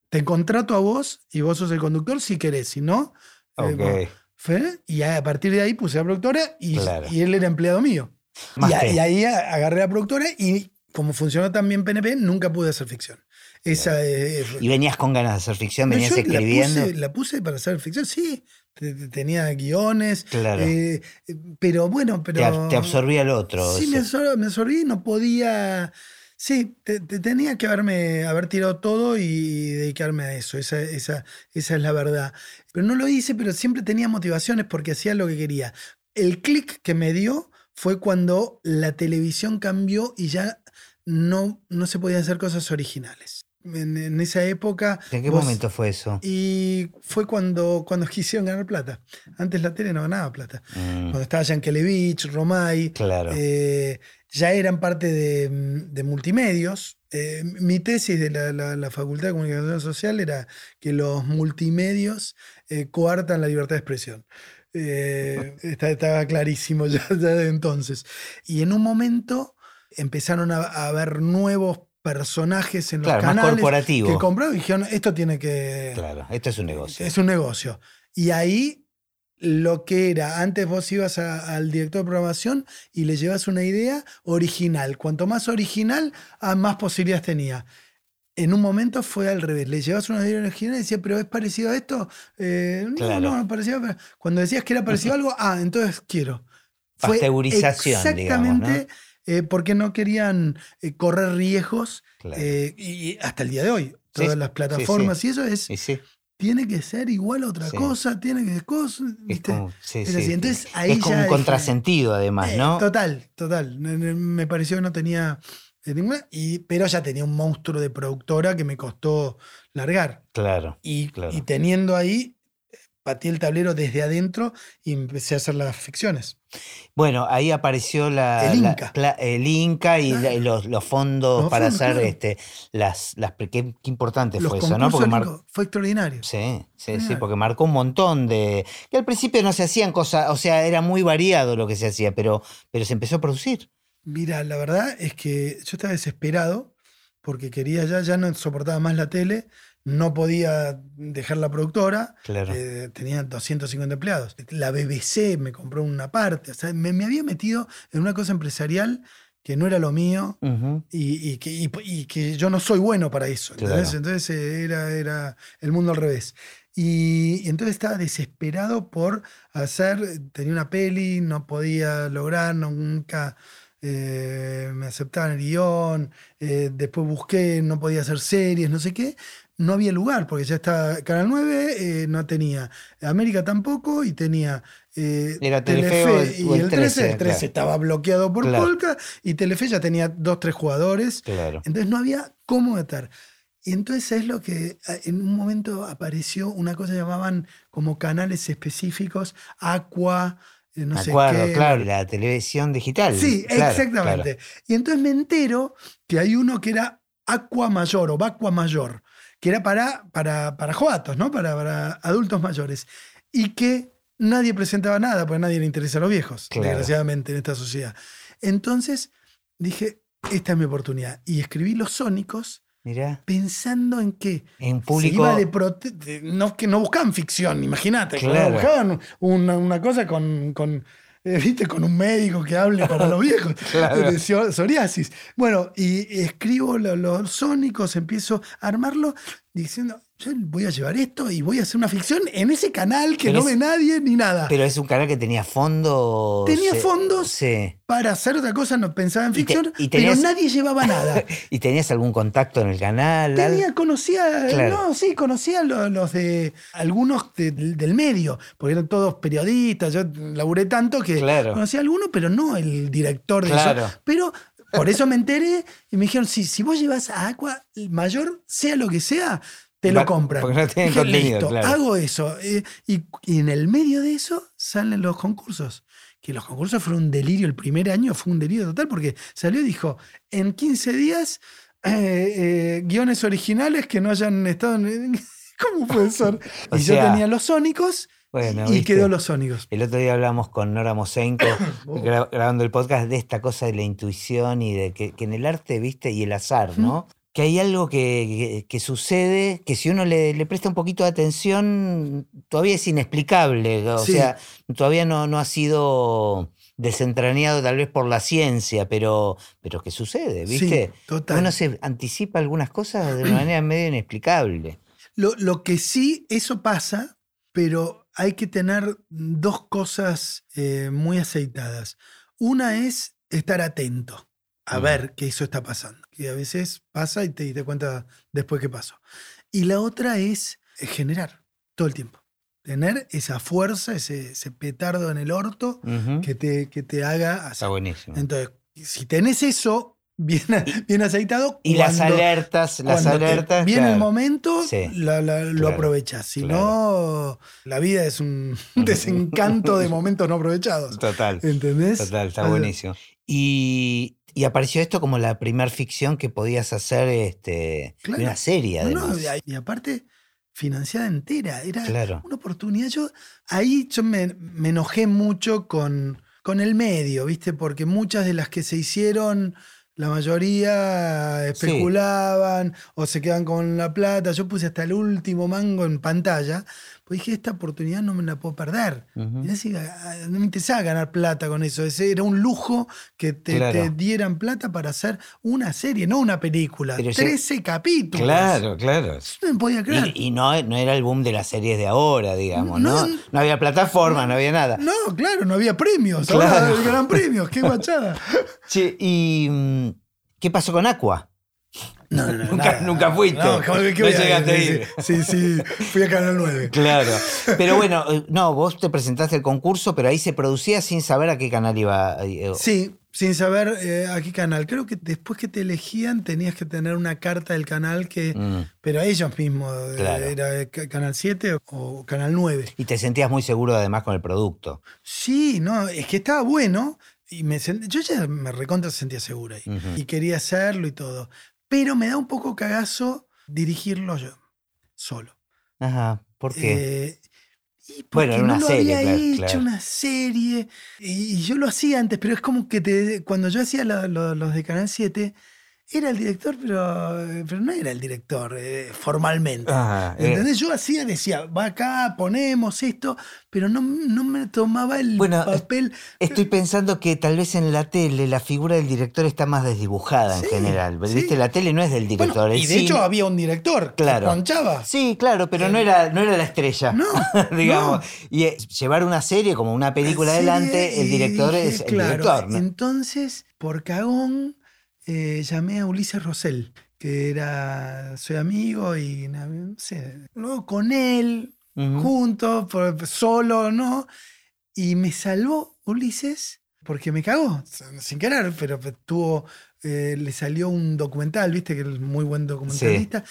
te contrato a vos y vos sos el conductor si querés, si no. Eh, y a partir de ahí puse a la productora y, y él era empleado mío. Y, y, ahí agarré a la productora y como funcionó también PNP, nunca pude hacer ficción. Esa, ¿Y venías con ganas de hacer ficción? ¿Venías escribiendo? La puse, la puse, para hacer ficción, sí tenía guiones. Claro. Eh, pero bueno, pero. Te, absorbía el otro. Sí, me, absorbí y no podía. Sí, tenía que haberme, haber tirado todo y dedicarme a eso. Esa, esa, esa es la verdad. Pero no lo hice, pero siempre tenía motivaciones porque hacía lo que quería. El clic que me dio fue cuando la televisión cambió y ya no, no se podían hacer cosas originales en, esa época. ¿En qué momento fue eso? Y fue cuando, cuando quisieron ganar plata. Antes la tele no ganaba plata. Mm. Cuando estaba Yankelevich, Romay. Claro. Eh, ya eran parte de, multimedios. Eh, mi tesis de la, Facultad de Comunicación Social era que los multimedios eh, coartan la libertad de expresión. Eh, estaba clarísimo ya, de entonces. Y en un momento empezaron a, haber nuevos personajes en los canales que compraron y dijeron, esto tiene que... Claro, esto es un negocio. Es un negocio. Y ahí lo que era, antes vos ibas al director de programación y le llevas una idea original. Cuanto más original, ah, más posibilidades tenía. En un momento fue al revés. Le llevas una idea original y decía, pero es parecido a esto. Eh, no, no, no, parecido. Cuando decías que era parecido a algo, ah, entonces quiero. Pasteurización. Exactamente. Eh, porque no querían eh, correr riesgos. y hasta el día de hoy, todas las plataformas y eso es tiene que ser igual a otra cosa, tiene que cosa, Es como, Entonces, ahí es como un contrasentido además, eh, ¿no? Total, total. Me pareció que no tenía ninguna, y, pero ya tenía un monstruo de productora que me costó largar. Claro. Y, claro. y teniendo ahí patí el tablero desde adentro y empecé a hacer las ficciones. Bueno, ahí apareció la, el Inca, el Inca y los, fondos para hacer este, las, las qué, importante fue eso, ¿no? fue extraordinario. Sí, sí, sí, porque marcó un montón de. que al principio no se hacían cosas, o sea, era muy variado lo que se hacía, pero, pero se empezó a producir. Mira, la verdad es que yo estaba desesperado porque quería ya, ya no soportaba más la tele, no podía dejar la productora, eh, tenía 250 empleados. La BBC me compró una parte, o sea, me, había metido en una cosa empresarial que no era lo mío y, que, yo no soy bueno para eso. Entonces eh, era, era el mundo al revés. Y, entonces estaba desesperado por hacer, tenía una peli, no podía lograr, nunca eh, me aceptaban el guion, después busqué, no podía hacer series, no sé qué no había lugar, porque ya estaba Canal 9, eh, no tenía América tampoco, y tenía eh, Telefe y el 13. El 13 estaba bloqueado por Polka, y Telefe ya tenía dos, tres jugadores. Entonces no había cómo meter. Y entonces es lo que en un momento apareció una cosa que llamaban como canales específicos, Aqua, eh, no sé qué. claro, la televisión digital. Sí, exactamente. Y entonces me entero que hay uno que era Aqua Mayor o Aqua Mayor que era para, para, para joatos, ¿no? Para, para, adultos mayores. Y que nadie presentaba nada, porque a nadie le interesa a los viejos, desgraciadamente, en esta sociedad. Entonces dije, esta es mi oportunidad. Y escribí Los Sónicos. Pensando en que en público no, que no buscaban ficción, imagínate, buscaban una, una cosa con, con ¿viste? Con un médico que hable para los viejos, de psoriasis. Bueno, y escribo los sónicos, empiezo a armarlo diciendo, yo voy a llevar esto y voy a hacer una ficción en ese canal que no ve nadie ni nada. Pero es un canal que tenía fondos. Tenía fondos para hacer otra cosa, no pensaba en ficción, pero nadie llevaba nada. ¿Y tenías algún contacto en el canal? Tenía, conocía, no, sí, conocía los, de algunos del medio, porque eran todos periodistas, yo laburé tanto que conocía a algunos, pero no el director de eso. Pero por eso me enteré y me dijeron, si, si vos llevas a Aqua Mayor, sea lo que sea, te lo compran. Porque no tienen contenido, claro. Hago eso. Eh, y, en el medio de eso salen los concursos. Que los concursos fueron un delirio. El primer año fue un delirio total porque salió y dijo, en 15 días, eh, eh, guiones originales que no hayan estado en... ¿Cómo puede ser? y yo tenía los sónicos. Y quedó los sónicos. El otro día hablamos con Nora Mosenko, grabando el podcast, de esta cosa de la intuición y de que, que en el arte, viste, y el azar, ¿no? que hay algo que, sucede que si uno le, presta un poquito de atención, todavía es inexplicable. O sea, todavía no, no ha sido desentrañado tal vez por la ciencia, pero, pero que sucede, ¿viste? Uno se anticipa algunas cosas de una manera medio inexplicable. Lo, que sí, eso pasa, pero hay que tener dos cosas eh, muy aceitadas. Una es estar atento a ver que eso está pasando. Que a veces pasa y te das cuenta después qué pasó. Y la otra es generar todo el tiempo. Tener esa fuerza, ese, petardo en el orto que, te, que te haga hacer. Está buenísimo. Entonces, si tenés eso bien, bien aceitado. Y las alertas, las alertas. Viene el momento, lo aprovechas. Si no, la vida es un desencanto de momentos no aprovechados. Total. ¿Entendés? Total, está buenísimo. Y Y apareció esto como la primer ficción que podías hacer este, una serie, además. y aparte, financiada entera. Era una oportunidad. Yo ahí yo me, me, enojé mucho con, con el medio, ¿viste? Porque muchas de las que se hicieron la mayoría especulaban o se quedan con la plata. Yo puse hasta el último mango en pantalla pues dije, esta oportunidad no me la puedo perder. Ah, no me interesaba ganar plata con eso. Ese era un lujo que te, dieran plata para hacer una serie, no una película. Trece capítulos. Claro, claro. no me podía creer. Y, no, no era el boom de las series de ahora, digamos. No, no, había plataforma, no, había nada. No, claro, no había premios. Claro. Ahora gran premios, qué guachada. ¿y mm, qué pasó con Aqua? No, no, nunca, nunca fuiste. No, llegaste a ir. Sí, sí, fui a Canal 9. Claro. Pero bueno, eh, no, vos te presentaste el concurso, pero ahí se producía sin saber a qué canal iba. Eh, sí, sin saber eh, a qué canal. Creo que después que te elegían tenías que tener una carta del canal que. Mm. Pero ellos mismos. Era Canal 7 o Canal 9. Y te sentías muy seguro además con el producto. Sí, no, es que estaba bueno. Y me yo ya me recontra sentía segura ahí. Y quería hacerlo y todo. Pero me da un poco cagazo dirigirlo yo, solo. Ajá, ¿por qué? Eh, y porque no lo había hecho una serie y, yo lo hacía antes, pero es como que te, cuando yo hacía los de Canal 7, era el director, pero, pero no era el director eh, formalmente. Ah, eh. ¿Entendés? Yo hacía, decía, va acá, ponemos esto, pero no, no me tomaba el papel. Estoy pensando que tal vez en la tele la figura del director está más desdibujada en general. ¿Viste? La tele no es del director. y de hecho había un director claro. que Sí, claro, pero no era, no era la estrella. No. digamos. Y eh, llevar una serie como una película adelante, el director es el director. Entonces, por cagón eh, llamé a Ulises Rosell, que era, soy amigo y no sé, con él, juntos, solo, ¿no? Y me salvó Ulises porque me cagó, sin querer, pero tuvo, eh, le salió un documental, viste que es muy buen documentalista,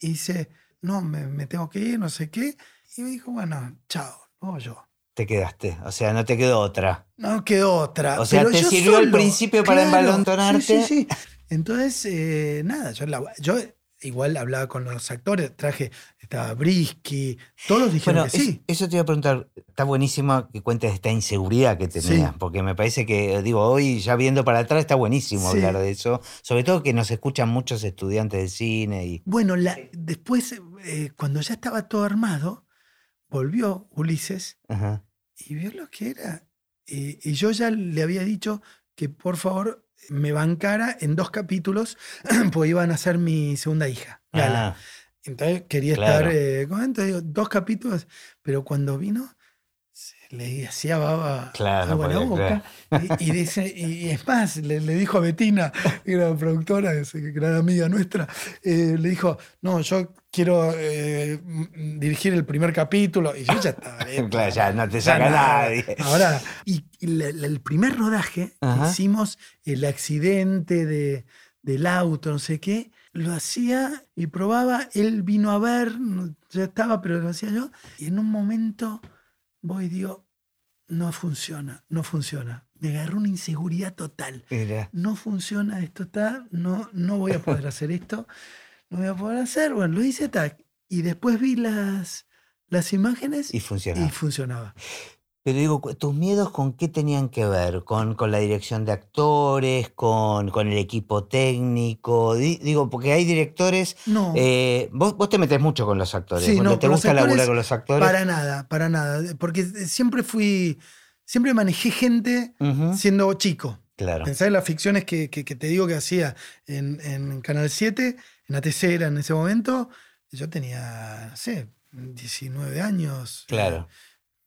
y dice, no, me, tengo que ir, no sé qué, y me dijo, bueno, chao, no yo. Te quedaste, o sea, no te quedó otra. No quedó otra. O sea, te sirvió al principio para embalontonarte. Sí, sí, sí. Entonces, eh, nada, yo, yo, igual hablaba con los actores, traje, estaba Brisky, todos dijeron que sí. Eso te iba a preguntar, está buenísimo que cuentes esta inseguridad que tenías, porque me parece que, digo, hoy ya viendo para atrás está buenísimo hablar de eso, sobre todo que nos escuchan muchos estudiantes de cine. Y... Bueno, la, después, eh, cuando ya estaba todo armado, volvió Ulises y vio lo que era. Y, yo ya le había dicho que por favor me bancara en dos capítulos, pues iban a ser mi segunda hija, Gala. Ah. Entonces quería estar eh, con dos capítulos, pero cuando vino le hacía baba claro, la boca. Y, dice, y, es más, le, dijo a Betina, que era productora, que era amiga nuestra, eh, le dijo, no, yo quiero eh, dirigir el primer capítulo. Y yo ya estaba. claro, ya no te saca nadie. Ahora, y, el primer rodaje, hicimos el accidente de, del auto, no sé qué, lo hacía y probaba, él vino a ver, ya estaba, pero lo hacía yo, y en un momento voy y digo, no funciona, no funciona. Me agarró una inseguridad total. No funciona, esto está, no, no voy a poder hacer esto, no voy a poder hacer. Bueno, lo hice tac. Y después vi las, las imágenes y funcionaba. Y funcionaba. Pero digo, ¿tus miedos con qué tenían que ver? ¿Con, con la dirección de actores? Con, ¿Con, el equipo técnico? Digo, porque hay directores... No. Eh, vos, vos, te metes mucho con los actores. Sí, no, ¿Te gusta laburar con los actores? Para nada, para nada. Porque siempre fui... Siempre manejé gente siendo chico. Claro. Pensá en las ficciones que, que, te digo que hacía en, en Canal 7, en ATC en ese momento. Yo tenía, no sé, 19 años. Claro.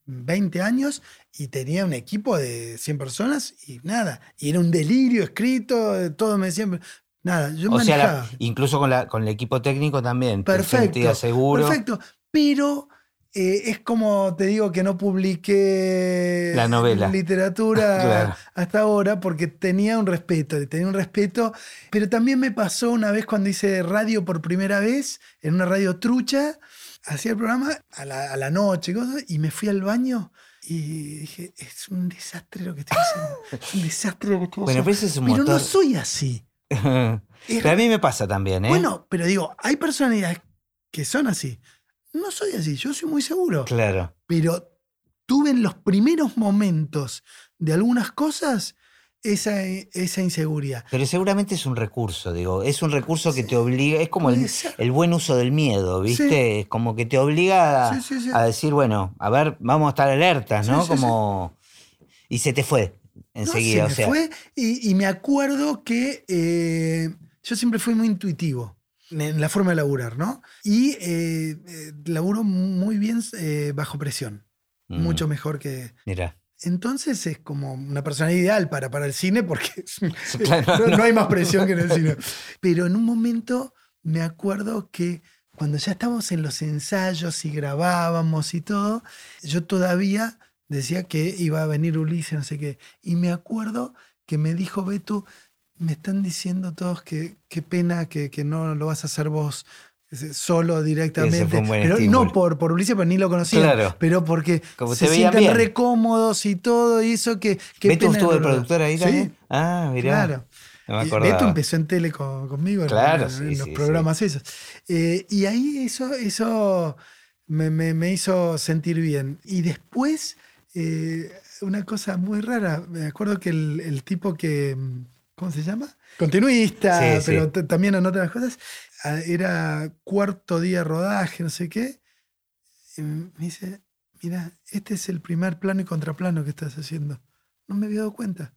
20 años y tenía un equipo de 100 personas y nada. Y era un delirio escrito, todo me decían. Nada, yo o Sea, incluso con, la, con el equipo técnico también. Perfecto. seguro. Perfecto. Pero eh, es como te digo que no publiqué la novela. literatura hasta ahora porque tenía un respeto, tenía un respeto. Pero también me pasó una vez cuando hice radio por primera vez, en una radio trucha hacía el programa a la, noche y me fui al baño Y dije, es un desastre lo que estoy haciendo. Es un desastre lo que estoy haciendo. Bueno, pero, pero no soy así. pero a mí me pasa también, ¿eh? Bueno, pero digo, hay personalidades que son así. No soy así, yo soy muy seguro. Claro. Pero tuve en los primeros momentos de algunas cosas esa, esa, inseguridad. Pero seguramente es un recurso, digo, es un recurso que te obliga, es como el, el, buen uso del miedo, ¿viste? Es como que te obliga a, decir, bueno, a ver, vamos a estar alertas, ¿no? como... Y se te fue enseguida. se me fue y, me acuerdo que eh, yo siempre fui muy intuitivo en la forma de laburar, ¿no? Y eh, eh laburo muy bien eh, bajo presión, mm. mucho mejor que... Mira. Entonces es como una persona ideal para, para el cine porque no, hay más presión que en el cine. Pero en un momento me acuerdo que cuando ya estábamos en los ensayos y grabábamos y todo, yo todavía decía que iba a venir Ulises, no sé qué. Y me acuerdo que me dijo Beto, me están diciendo todos que qué pena que, que no lo vas a hacer vos solo directamente. pero no por, por Ulises, porque ni lo conocía. Pero porque se sienten recómodos y todo, y eso que. que ¿Beto estuvo de productor ahí también? Ah, mirá. Claro. No Beto empezó en tele conmigo claro, en, los programas esos. Eh, y ahí eso, eso me, me, hizo sentir bien. Y después, eh, una cosa muy rara, me acuerdo que el, el tipo que. ¿Cómo se llama? Continuista, pero también anota las cosas era cuarto día de rodaje, no sé qué. Y me dice, mira, este es el primer plano y contraplano que estás haciendo. No me había dado cuenta.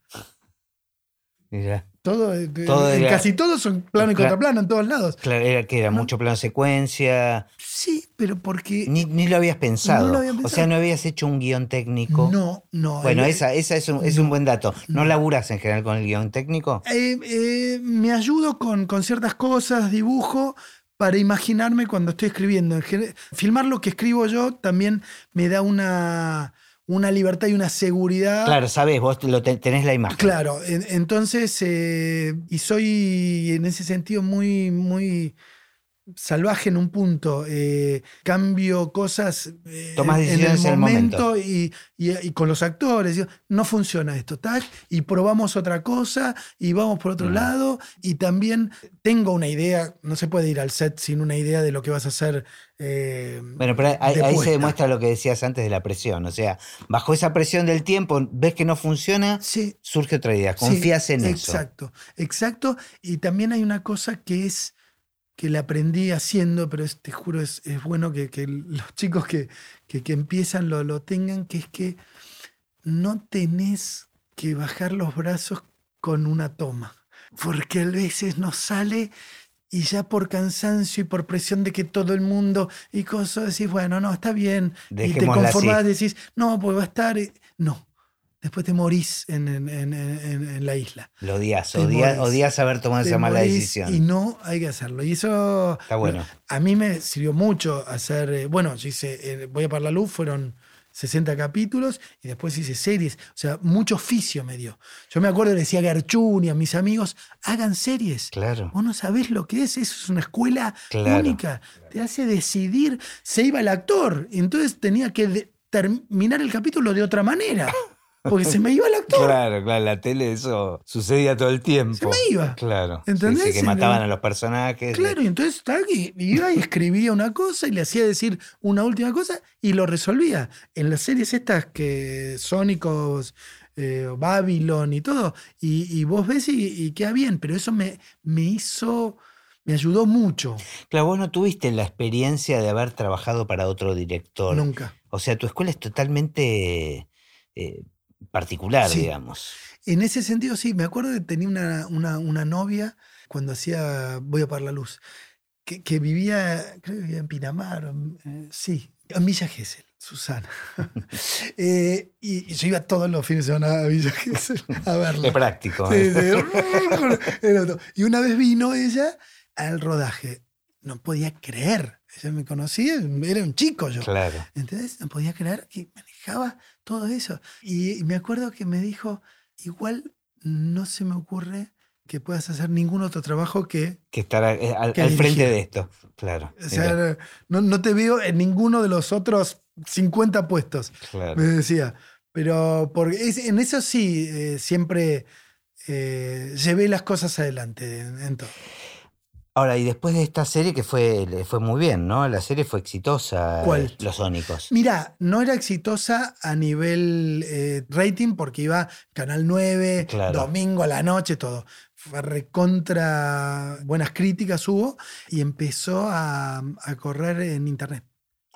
Mira. Todo, eh, casi todos son plano y contraplano en todos lados. Claro, era que era mucho plano secuencia. Sí, pero porque. Ni, lo habías pensado. O sea, no habías hecho un guion técnico. No, no. Bueno, esa, esa es, un, es un buen dato. ¿No, laburas en general con el guion técnico? Eh, eh, me ayudo con, con ciertas cosas, dibujo, para imaginarme cuando estoy escribiendo. Filmar lo que escribo yo también me da una una libertad y una seguridad. Claro, sabes, vos lo tenés la imagen. Claro, entonces, eh, y soy en ese sentido muy, muy salvaje en un punto, eh, cambio cosas eh, en el momento, Y, con los actores. no funciona esto, ¿tak? Y probamos otra cosa y vamos por otro mm. lado. Y también tengo una idea, no se puede ir al set sin una idea de lo que vas a hacer. Eh, bueno, pero ahí, se demuestra lo que decías antes de la presión. O sea, bajo esa presión del tiempo, ves que no funciona, surge otra idea. Confías en eso. Exacto, exacto. Y también hay una cosa que es que le aprendí haciendo, pero te juro, es, es bueno que, los chicos que, que, empiezan lo, lo, tengan, que es que no tenés que bajar los brazos con una toma, porque a veces nos sale y ya por cansancio y por presión de que todo el mundo y cosas, decís, bueno, no, está bien, y te conformás, decís, no, pues va a estar, no, después te morís en, la isla. Lo odias, odias, haber tomado esa mala decisión. Y no hay que hacerlo. Y eso Está bueno. a mí me sirvió mucho hacer, eh, bueno, yo hice eh, Voy a para la luz, fueron 60 capítulos y después hice series. O sea, mucho oficio me dio. Yo me acuerdo, le decía a Garchuni, a mis amigos, hagan series. Claro. Vos no sabés lo que es, eso es una escuela única. Te hace decidir. Se iba el actor, entonces tenía que terminar el capítulo de otra manera. Porque se me iba el actor. Claro, claro, la tele eso sucedía todo el tiempo. Se me iba. Claro. ¿Entendés? que mataban a los personajes. Claro, y entonces iba y escribía una cosa y le hacía decir una última cosa y lo resolvía. En las series estas que Sónicos, eh, Babylon y todo, y, vos ves y, queda bien, pero eso me, me hizo me ayudó mucho. Claro, vos no tuviste la experiencia de haber trabajado para otro director. Nunca. O sea, tu escuela es totalmente eh, particular, digamos. En ese sentido, sí. Me acuerdo que tenía una, una, novia cuando hacía Voy a apagar la luz, que, vivía, creo que vivía en Pinamar, eh, sí, en Villa Gesell, Susana. Eh, y, yo iba todos los fines de semana a Villa Gesell a verla. Qué práctico. y una vez vino ella al rodaje. No podía creer. Ella me conocía, era un chico yo. Claro. Entonces no podía creer que manejaba todo eso. Y, me acuerdo que me dijo, igual no se me ocurre que puedas hacer ningún otro trabajo que... Que estar eh, al, frente de esto, claro. O sea, no, te veo en ninguno de los otros 50 puestos, me decía. Pero en eso sí, eh, siempre eh, llevé las cosas adelante en, todo. Ahora, y después de esta serie que fue, fue muy bien, ¿no? La serie fue exitosa. ¿Cuál? Los Sónicos. Mira, no era exitosa a nivel eh, rating porque iba Canal 9, domingo a la noche, todo. Fue recontra buenas críticas hubo y empezó a, a correr en internet.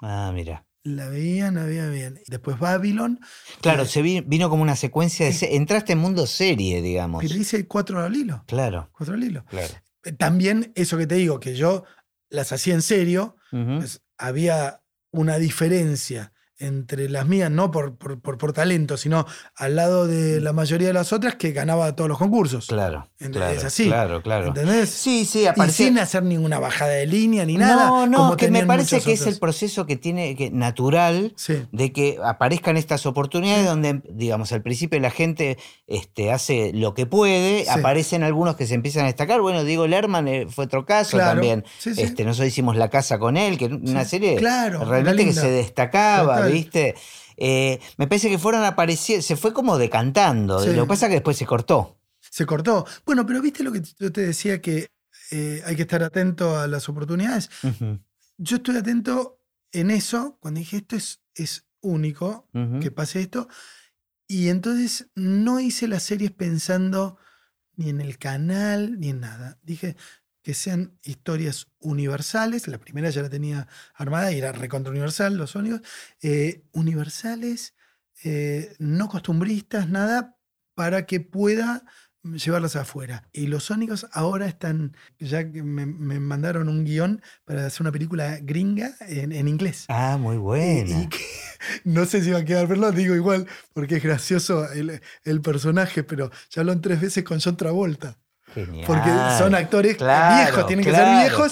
Ah, mira la veían, la veía bien. Después Babylon. Claro, se vino, como una secuencia de... Entraste en mundo serie, digamos. Pero hice cuatro al hilo. Claro. Cuatro al hilo. Claro. También eso que te digo, que yo las hacía en serio, pues había una diferencia entre las mías, no por, por, talento, sino al lado de la mayoría de las otras que ganaba todos los concursos. Claro. es así. Claro, claro. ¿Entendés? Sí, sí, aparece... Y sin hacer ninguna bajada de línea ni nada. No, no, que me parece que es el proceso que tiene, que natural, de que aparezcan estas oportunidades donde, digamos, al principio la gente este, hace lo que puede, aparecen algunos que se empiezan a destacar. Bueno, Diego Lerman eh, fue otro caso también. Este, nosotros hicimos La Casa con él, que una serie realmente que se destacaba. ¿Viste? Eh, me parece que fueron apareciendo, se fue como decantando. Lo que pasa es que después se cortó. Se cortó. Bueno, pero viste lo que yo te decía que eh, hay que estar atento a las oportunidades. Yo estoy atento en eso cuando dije esto es, es único que pase esto. Y entonces no hice las series pensando ni en el canal ni en nada. Dije, que sean historias universales. La primera ya la tenía armada y era recontra universal, los sonidos. Eh, universales, eh, no costumbristas, nada, para que pueda llevarlas afuera. Y los sónicos ahora están, ya que me, mandaron un guion para hacer una película gringa en, inglés. Ah, muy bueno. no sé si va a quedar verlo, digo igual, porque es gracioso el, el personaje, pero ya lo en tres veces con John Travolta. Porque son actores viejos, tienen que ser viejos.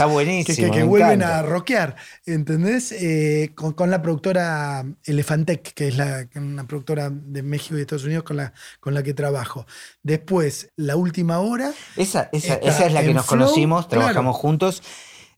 Que, vuelven a rockear. ¿Entendés? Eh, con, la productora Elefantec, que es la, una productora de México y de Estados Unidos con la, con la que trabajo. Después, La Última Hora. Esa, esa, es la que nos conocimos, trabajamos juntos.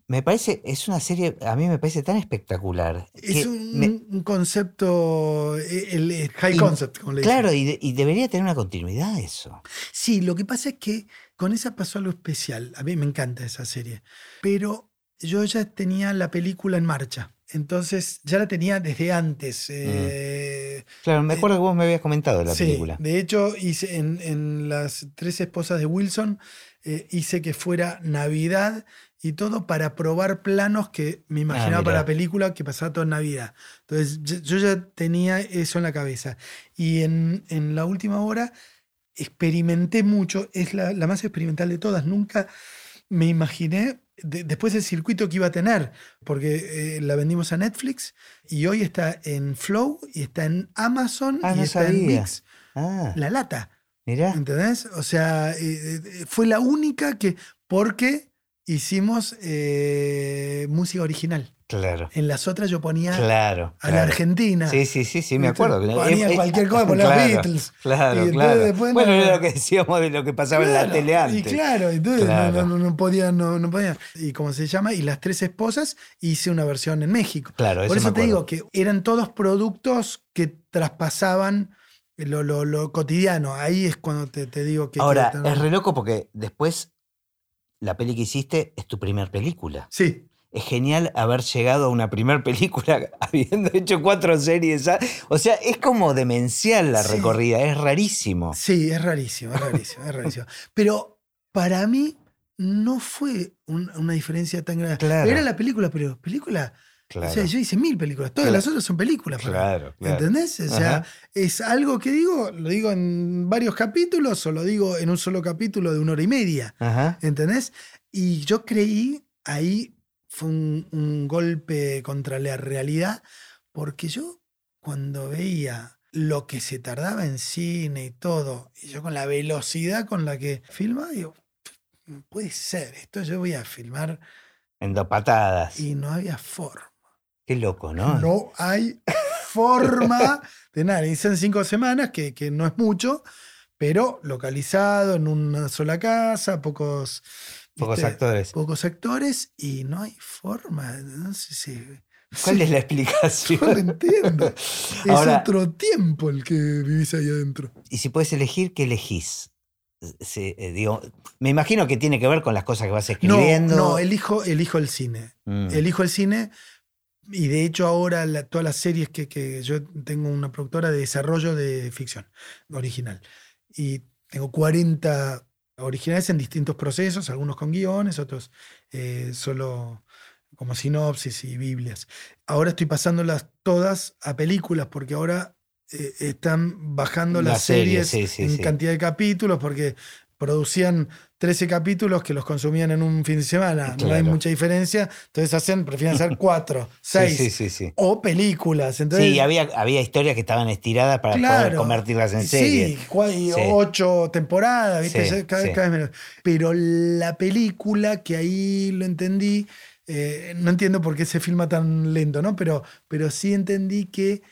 Me parece, es una serie, a mí me parece tan espectacular. Es un, concepto, el, high concept, como le Claro, y, y, debería tener una continuidad eso. Sí, lo que pasa es que con esa pasó algo especial. A mí me encanta esa serie. Pero yo ya tenía la película en marcha. Entonces ya la tenía desde antes. Mm. Eh, claro, me acuerdo que vos me habías comentado la película. De hecho, hice en, Las Tres Esposas de Wilson, eh, hice que fuera Navidad y todo para probar planos que me ah, imaginaba para la película que pasaba todo en Navidad. Entonces yo ya tenía eso en la cabeza. Y en, en la última hora experimenté mucho, es la, más experimental de todas. Nunca me imaginé después el circuito que iba a tener, porque eh, la vendimos a Netflix y hoy está en Flow y está en Amazon ah, y está en Mix. Ah. La lata. Mira. ¿Entendés? O sea, eh, eh, fue la única que, porque hicimos música original. Claro. En las otras yo ponía claro, a la Argentina. Sí, sí, sí, sí, me acuerdo. Ponía cualquier cosa, los Beatles. Claro, claro. bueno, era lo que decíamos de lo que pasaba en la tele antes. Y claro, entonces no, podía, no, podía. Y como se llama, y las tres esposas, hice una versión en México. Claro, Por eso, te digo que eran todos productos que traspasaban lo, lo, cotidiano. Ahí es cuando te, te digo que. Ahora, es re loco porque después la peli que hiciste es tu primer película. Sí es genial haber llegado a una primera película habiendo hecho cuatro series. O sea, es como demencial la recorrida, es rarísimo. Sí, es rarísimo, es rarísimo, es rarísimo. Pero para mí no fue una diferencia tan grande. Era la película, pero película. O sea, yo hice mil películas, todas las otras son películas. Claro, claro. ¿Entendés? O sea, es algo que digo, lo digo en varios capítulos o lo digo en un solo capítulo de una hora y media. ¿Entendés? Y yo creí ahí fue un, golpe contra la realidad, porque yo cuando veía lo que se tardaba en cine y todo, y yo con la velocidad con la que filmaba, digo, puede ser, esto yo voy a filmar. En dos patadas. Y no había forma. Qué loco, ¿no? No hay forma de nada. Dicen cinco semanas, que, que no es mucho, pero localizado en una sola casa, pocos... Pocos actores. Pocos actores y no hay forma. No sé si ¿Cuál es la explicación? No lo entiendo. es otro tiempo el que vivís ahí adentro. Y si puedes elegir, ¿qué elegís? Eh, me imagino que tiene que ver con las cosas que vas escribiendo. No, no elijo, elijo el cine. Mm. Elijo el cine. Y de hecho ahora todas las series que, que, yo tengo una productora de desarrollo de ficción original. Y tengo 40 originales en distintos procesos, algunos con guiones, otros eh, solo como sinopsis y Biblias. Ahora estoy pasándolas todas a películas porque ahora eh, están bajando las series en cantidad de capítulos porque producían 13 capítulos que los consumían en un fin de semana. No hay mucha diferencia. Entonces hacen, prefieren hacer 4, 6 o películas. Entonces, sí, había, había historias que estaban estiradas para poder convertirlas en series. Sí, 8 temporadas, ¿viste? Cada, cada, vez menos. Pero la película, que ahí lo entendí, eh, no entiendo por qué se filma tan lento, ¿no? Pero, pero sí entendí que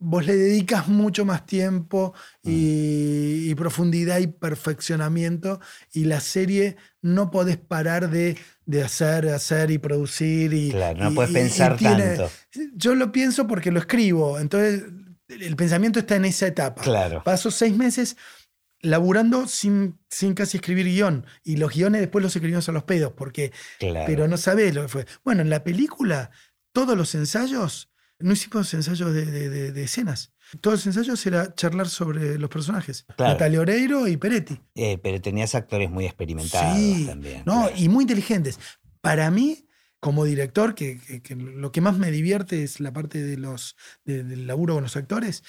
vos le dedicas mucho más tiempo y, mm. profundidad y perfeccionamiento y la serie no podés parar de, hacer, hacer y producir. Y, claro, no puedes pensar tanto. Yo lo pienso porque lo escribo, entonces el pensamiento está en esa etapa. Claro. Paso seis meses laburando sin, sin casi escribir guion. Y los guiones después los escribimos a los pedos, porque. Pero no sabés lo que fue. Bueno, en la película, todos los ensayos, no hicimos ensayos de, escenas. Todos los ensayos era charlar sobre los personajes. Natalia Oreiro y Peretti. Eh, pero tenías actores muy experimentados sí, también. No, y muy inteligentes. Para mí, como director, que, lo que más me divierte es la parte de los, del laburo con los actores.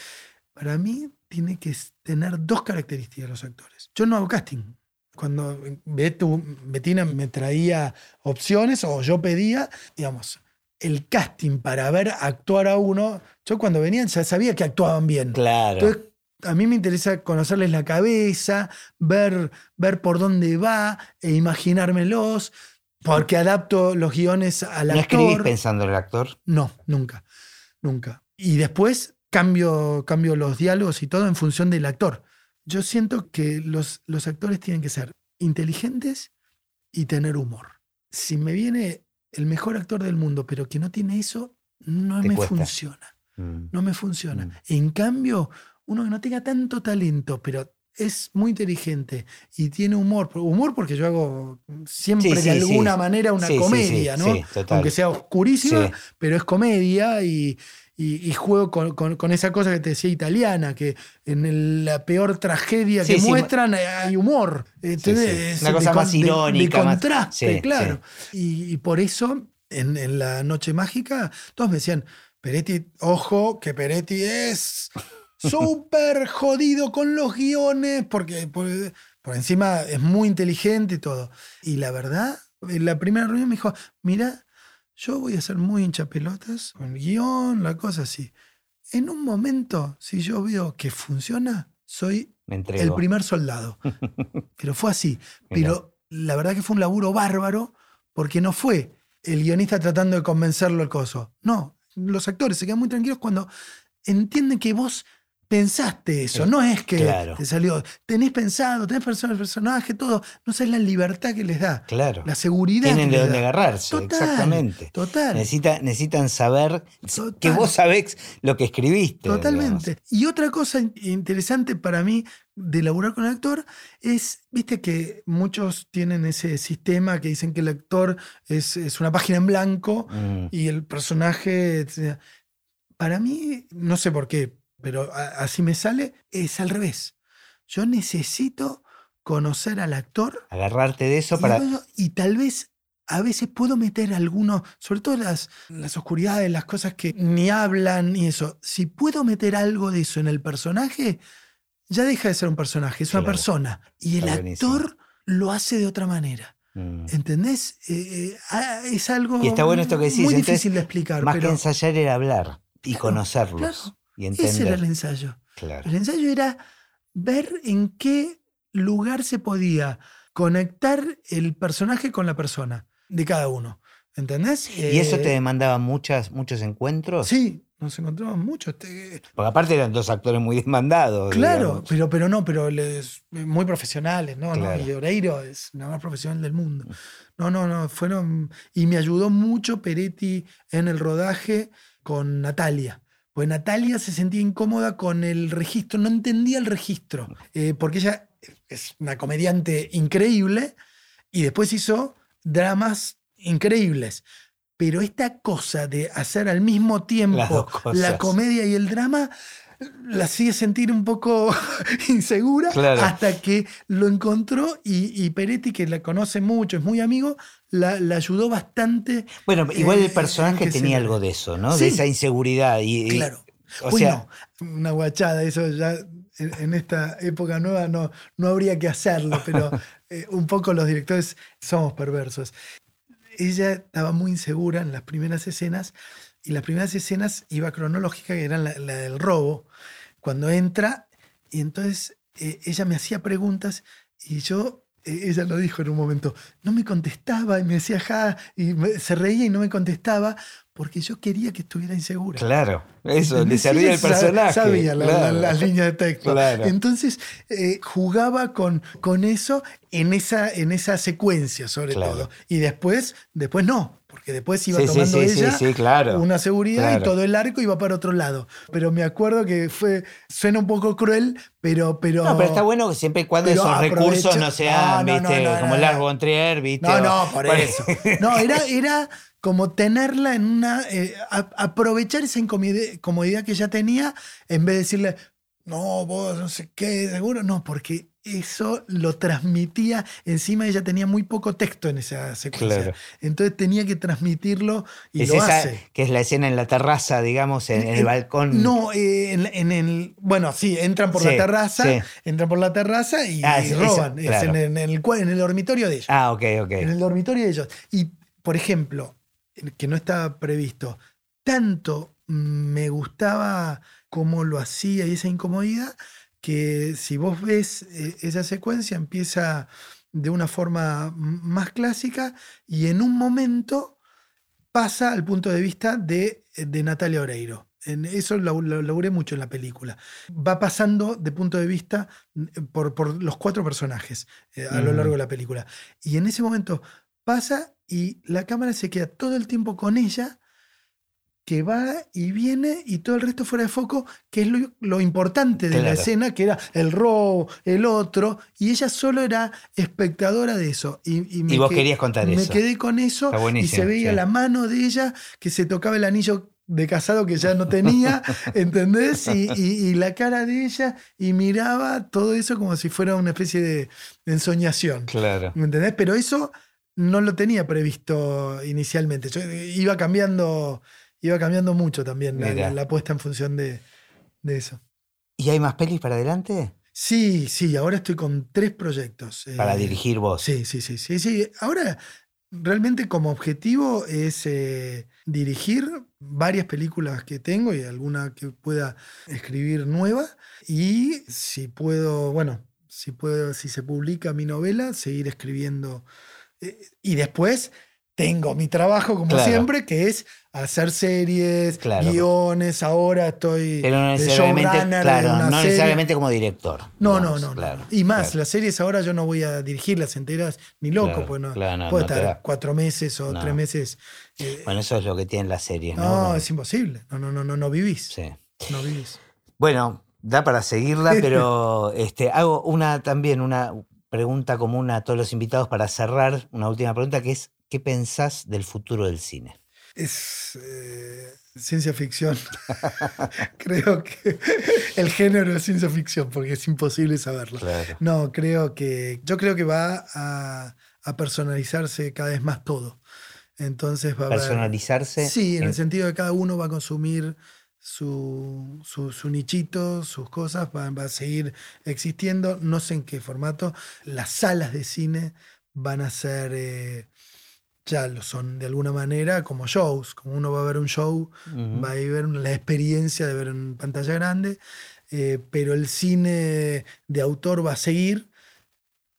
Para mí, tiene que tener dos características los actores. Yo no hago casting. Cuando Betu, Betina me traía opciones o yo pedía, digamos, el casting para ver actuar a uno, yo cuando venían ya sabía que actuaban bien. Claro. Entonces, a mí me interesa conocerles la cabeza, ver, ver por dónde va e imaginármelos, porque adapto los guiones al actor. ¿No escribís pensando en el actor? No, nunca, nunca. Y después cambio, cambio los diálogos y todo en función del actor. Yo siento que los, los actores tienen que ser inteligentes y tener humor. Si me viene el mejor actor del mundo, pero que no tiene eso, no me funciona. Mm. No me funciona. Mm. En cambio, uno que no tenga tanto talento, pero es muy inteligente y tiene humor. Humor porque yo hago siempre de alguna manera una comedia, ¿no? Aunque sea oscurísima, pero es comedia y, y, juego con, esa cosa que te decía italiana, que en la peor tragedia que muestran hay humor. Una cosa más irónica. De contraste, claro. Y, por eso, en, la Noche Mágica, todos me decían, Peretti, ojo, que Peretti es súper jodido con los guiones, porque por, por encima es muy inteligente y todo. Y la verdad, en la primera reunión me dijo, mira, yo voy a ser muy hinchapelotas, con guion, la cosa así. En un momento, si yo veo que funciona, soy el primer soldado. Pero fue así. Pero la verdad que fue un laburo bárbaro, porque no fue el guionista tratando de convencerlo al coso. No, los actores se quedan muy tranquilos cuando entienden que vos pensaste eso, no es que te salió, tenés pensado, tenés el personaje, todo, no sabes la libertad que les da, claro. la seguridad. Tienen de dónde agarrarse, exactamente. Total. necesitan saber que vos sabés lo que escribiste. Totalmente. Y otra cosa interesante para mí de laburar con el actor es, viste que muchos tienen ese sistema que dicen que el actor es, una página en blanco mm. y el personaje... Para mí, no sé por qué, pero así me sale, es al revés. Yo necesito conocer al actor. Agarrarte de eso para... y tal vez a veces puedo meter algunos, sobre todo las, las oscuridades, las cosas que ni hablan y eso. Si puedo meter algo de eso en el personaje, ya deja de ser un personaje, es una persona. Y el actor lo hace de otra manera. Mm. ¿Entendés? Eh, eh, ah, es algo y está bueno esto que decís, muy difícil de explicar. Más que ensayar era hablar y conocerlos. Ese era el ensayo. El ensayo era ver en qué lugar se podía conectar el personaje con la persona de cada uno. ¿Entendés? ¿Y eso te eh, demandaba muchas, muchos encuentros? Sí, nos encontramos mucho. Este, Porque aparte eran dos actores muy demandados. Claro, pero, pero no, pero les, muy profesionales, ¿no? Y Oreiro es la más profesional del mundo. Mm. No, no, no, fueron. Y me ayudó mucho Peretti en el rodaje con Natalia. Pues Natalia se sentía incómoda con el registro, no entendía el registro, eh, porque ella es una comediante increíble y después hizo dramas increíbles. Pero esta cosa de hacer al mismo tiempo la comedia y el drama la sigue sentir un poco insegura hasta que lo encontró y, Peretti, que la conoce mucho, es muy amigo, la, ayudó bastante. Bueno, igual el eh, personaje tenía algo de eso, ¿no? De esa inseguridad. Y, claro. O sea, una guachada, eso ya en, esta época nueva no, no habría que hacerlo, pero eh, un poco los directores somos perversos ella estaba muy insegura en las primeras escenas y las primeras escenas iba cronológica, que eran la, del robo, cuando entra y entonces eh, ella me hacía preguntas y yo, eh, ella lo dijo en un momento, no me contestaba y me decía ja, y se reía y no me contestaba porque yo quería que estuviera insegura. Claro, eso, le servía el personaje. Sabía las líneas de texto. Entonces eh, jugaba con, con eso en esa, en esa secuencia, sobre todo. Y después, después no, porque después iba tomando ella una seguridad y todo el arco iba para otro lado. Pero me acuerdo que fue, suena un poco cruel, pero... pero no, pero está bueno que siempre y cuando esos recursos no sean, viste, como el Largo Bontrier, viste. No, no, por eso. No, era... era como tenerla en una. Eh, aprovechar esa incomodidad que ya tenía en vez de decirle, no, vos no sé qué, seguro. No, porque eso lo transmitía. Encima ella tenía muy poco texto en esa secuencia. Entonces tenía que transmitirlo y lo hace. Que es la escena en la terraza, digamos, en, el balcón. No, eh, en, el. Bueno, sí, entran por la terraza, entran por la terraza y, ah, roban. Es, en, el, en el dormitorio de ellos. Ah, ok, ok. En el dormitorio de ellos. Y, por ejemplo, que no estaba previsto, tanto me gustaba cómo lo hacía y esa incomodidad, que si vos ves eh, esa secuencia empieza de una forma más clásica y en un momento pasa al punto de vista de, de Natalia Oreiro. En eso lo, logré mucho en la película. Va pasando de punto de vista eh, por, por los cuatro personajes eh, a lo largo de la película. Y en ese momento pasa y la cámara se queda todo el tiempo con ella, que va y viene y todo el resto fuera de foco, que es lo, importante de la escena, que era el robo, el otro, y ella solo era espectadora de eso. Y, vos querías contar eso. Me quedé con eso y se veía la mano de ella que se tocaba el anillo de casado que ya no tenía, ¿entendés? Y, la cara de ella y miraba todo eso como si fuera una especie de, de ensoñación. Claro. ¿Me entendés? Pero eso no lo tenía previsto inicialmente. Yo iba cambiando, iba cambiando mucho también la, puesta en función de, eso. ¿Y hay más pelis para adelante? Sí, sí, ahora estoy con tres proyectos. Para eh, dirigir vos. Sí, sí, sí, sí, sí. Ahora realmente como objetivo es eh, dirigir varias películas que tengo y alguna que pueda escribir nueva. Y si puedo, bueno, si puedo, si se publica mi novela, seguir escribiendo y después tengo mi trabajo, como siempre, que es hacer series, guiones. Ahora estoy Pero no necesariamente, claro, no necesariamente como director. No, no, no, Y más, las series ahora yo no voy a dirigirlas enteras ni loco, pues no, puedo estar cuatro meses o tres meses. Eh, bueno, eso es lo que tienen las series. No, no es imposible. No, no, no, no, no vivís. Sí. No vivís. Bueno, da para seguirla, pero este, hago una también, una pregunta común a todos los invitados para cerrar, una última pregunta que es, ¿qué pensás del futuro del cine? Es eh, ciencia ficción. creo que el género es ciencia ficción, porque es imposible saberlo. No, creo que. Yo creo que va a, personalizarse cada vez más todo. Entonces va a ¿Personalizarse? sí, en, el sentido de que cada uno va a consumir su, su, nichito, sus cosas, va a seguir existiendo, no sé en qué formato. Las salas de cine van a ser, eh, ya lo son de alguna manera, como shows, como uno va a ver un show, va a ver la experiencia de ver en pantalla grande, eh, pero el cine de autor va a seguir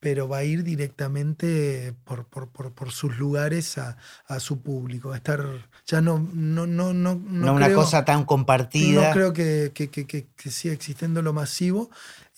pero va a ir directamente por, por, sus lugares a, su público. A estar, ya no, no, no, no, no, una cosa tan compartida. No creo que, que, siga existiendo lo masivo,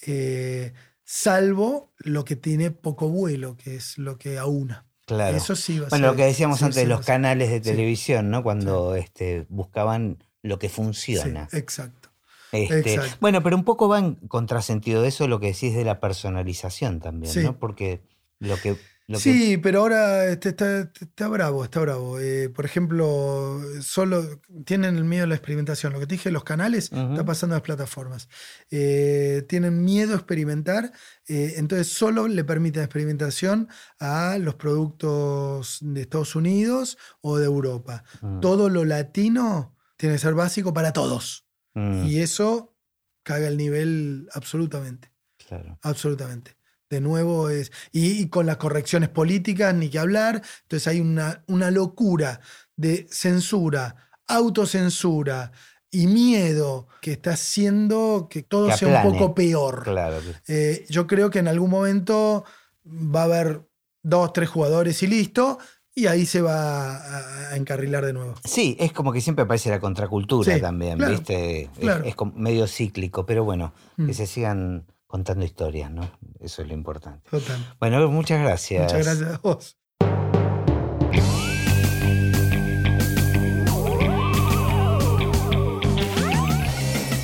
eh, salvo lo que tiene poco vuelo, que es lo que aúna. Claro. Eso sí va a Bueno, lo que decíamos antes de los canales de televisión, ¿no? Cuando este, buscaban lo que funciona. exacto. Este, bueno, pero un poco va en contrasentido de eso lo que decís de la personalización también, ¿no? Porque lo que... sí, pero ahora este, está, bravo, está bravo. Eh, por ejemplo, solo tienen el miedo a la experimentación. Lo que te dije, los canales, está pasando a las plataformas. Eh, tienen miedo a experimentar, eh, entonces solo le permiten experimentación a los productos de Estados Unidos o de Europa. Mm. Todo lo latino tiene que ser básico para todos. Mm. Y eso caga el nivel absolutamente. Claro. Absolutamente. De nuevo es. Y, con las correcciones políticas, ni que hablar. Entonces hay una, una locura de censura, autocensura y miedo que está haciendo que todo sea un poco peor. Claro. Eh, yo creo que en algún momento va a haber dos, tres jugadores y listo y ahí se va a encarrilar de nuevo. Sí, es como que siempre aparece la contracultura también, ¿viste? Es, medio cíclico, pero bueno, que mm. se sigan contando historias, ¿no? Eso es lo importante. Total. Bueno, muchas gracias. Muchas gracias a vos.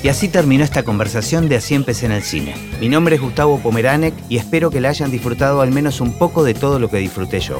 Y así terminó esta conversación de Así empecé en el cine. Mi nombre es Gustavo Pomeranek y espero que la hayan disfrutado al menos un poco de todo lo que disfruté yo.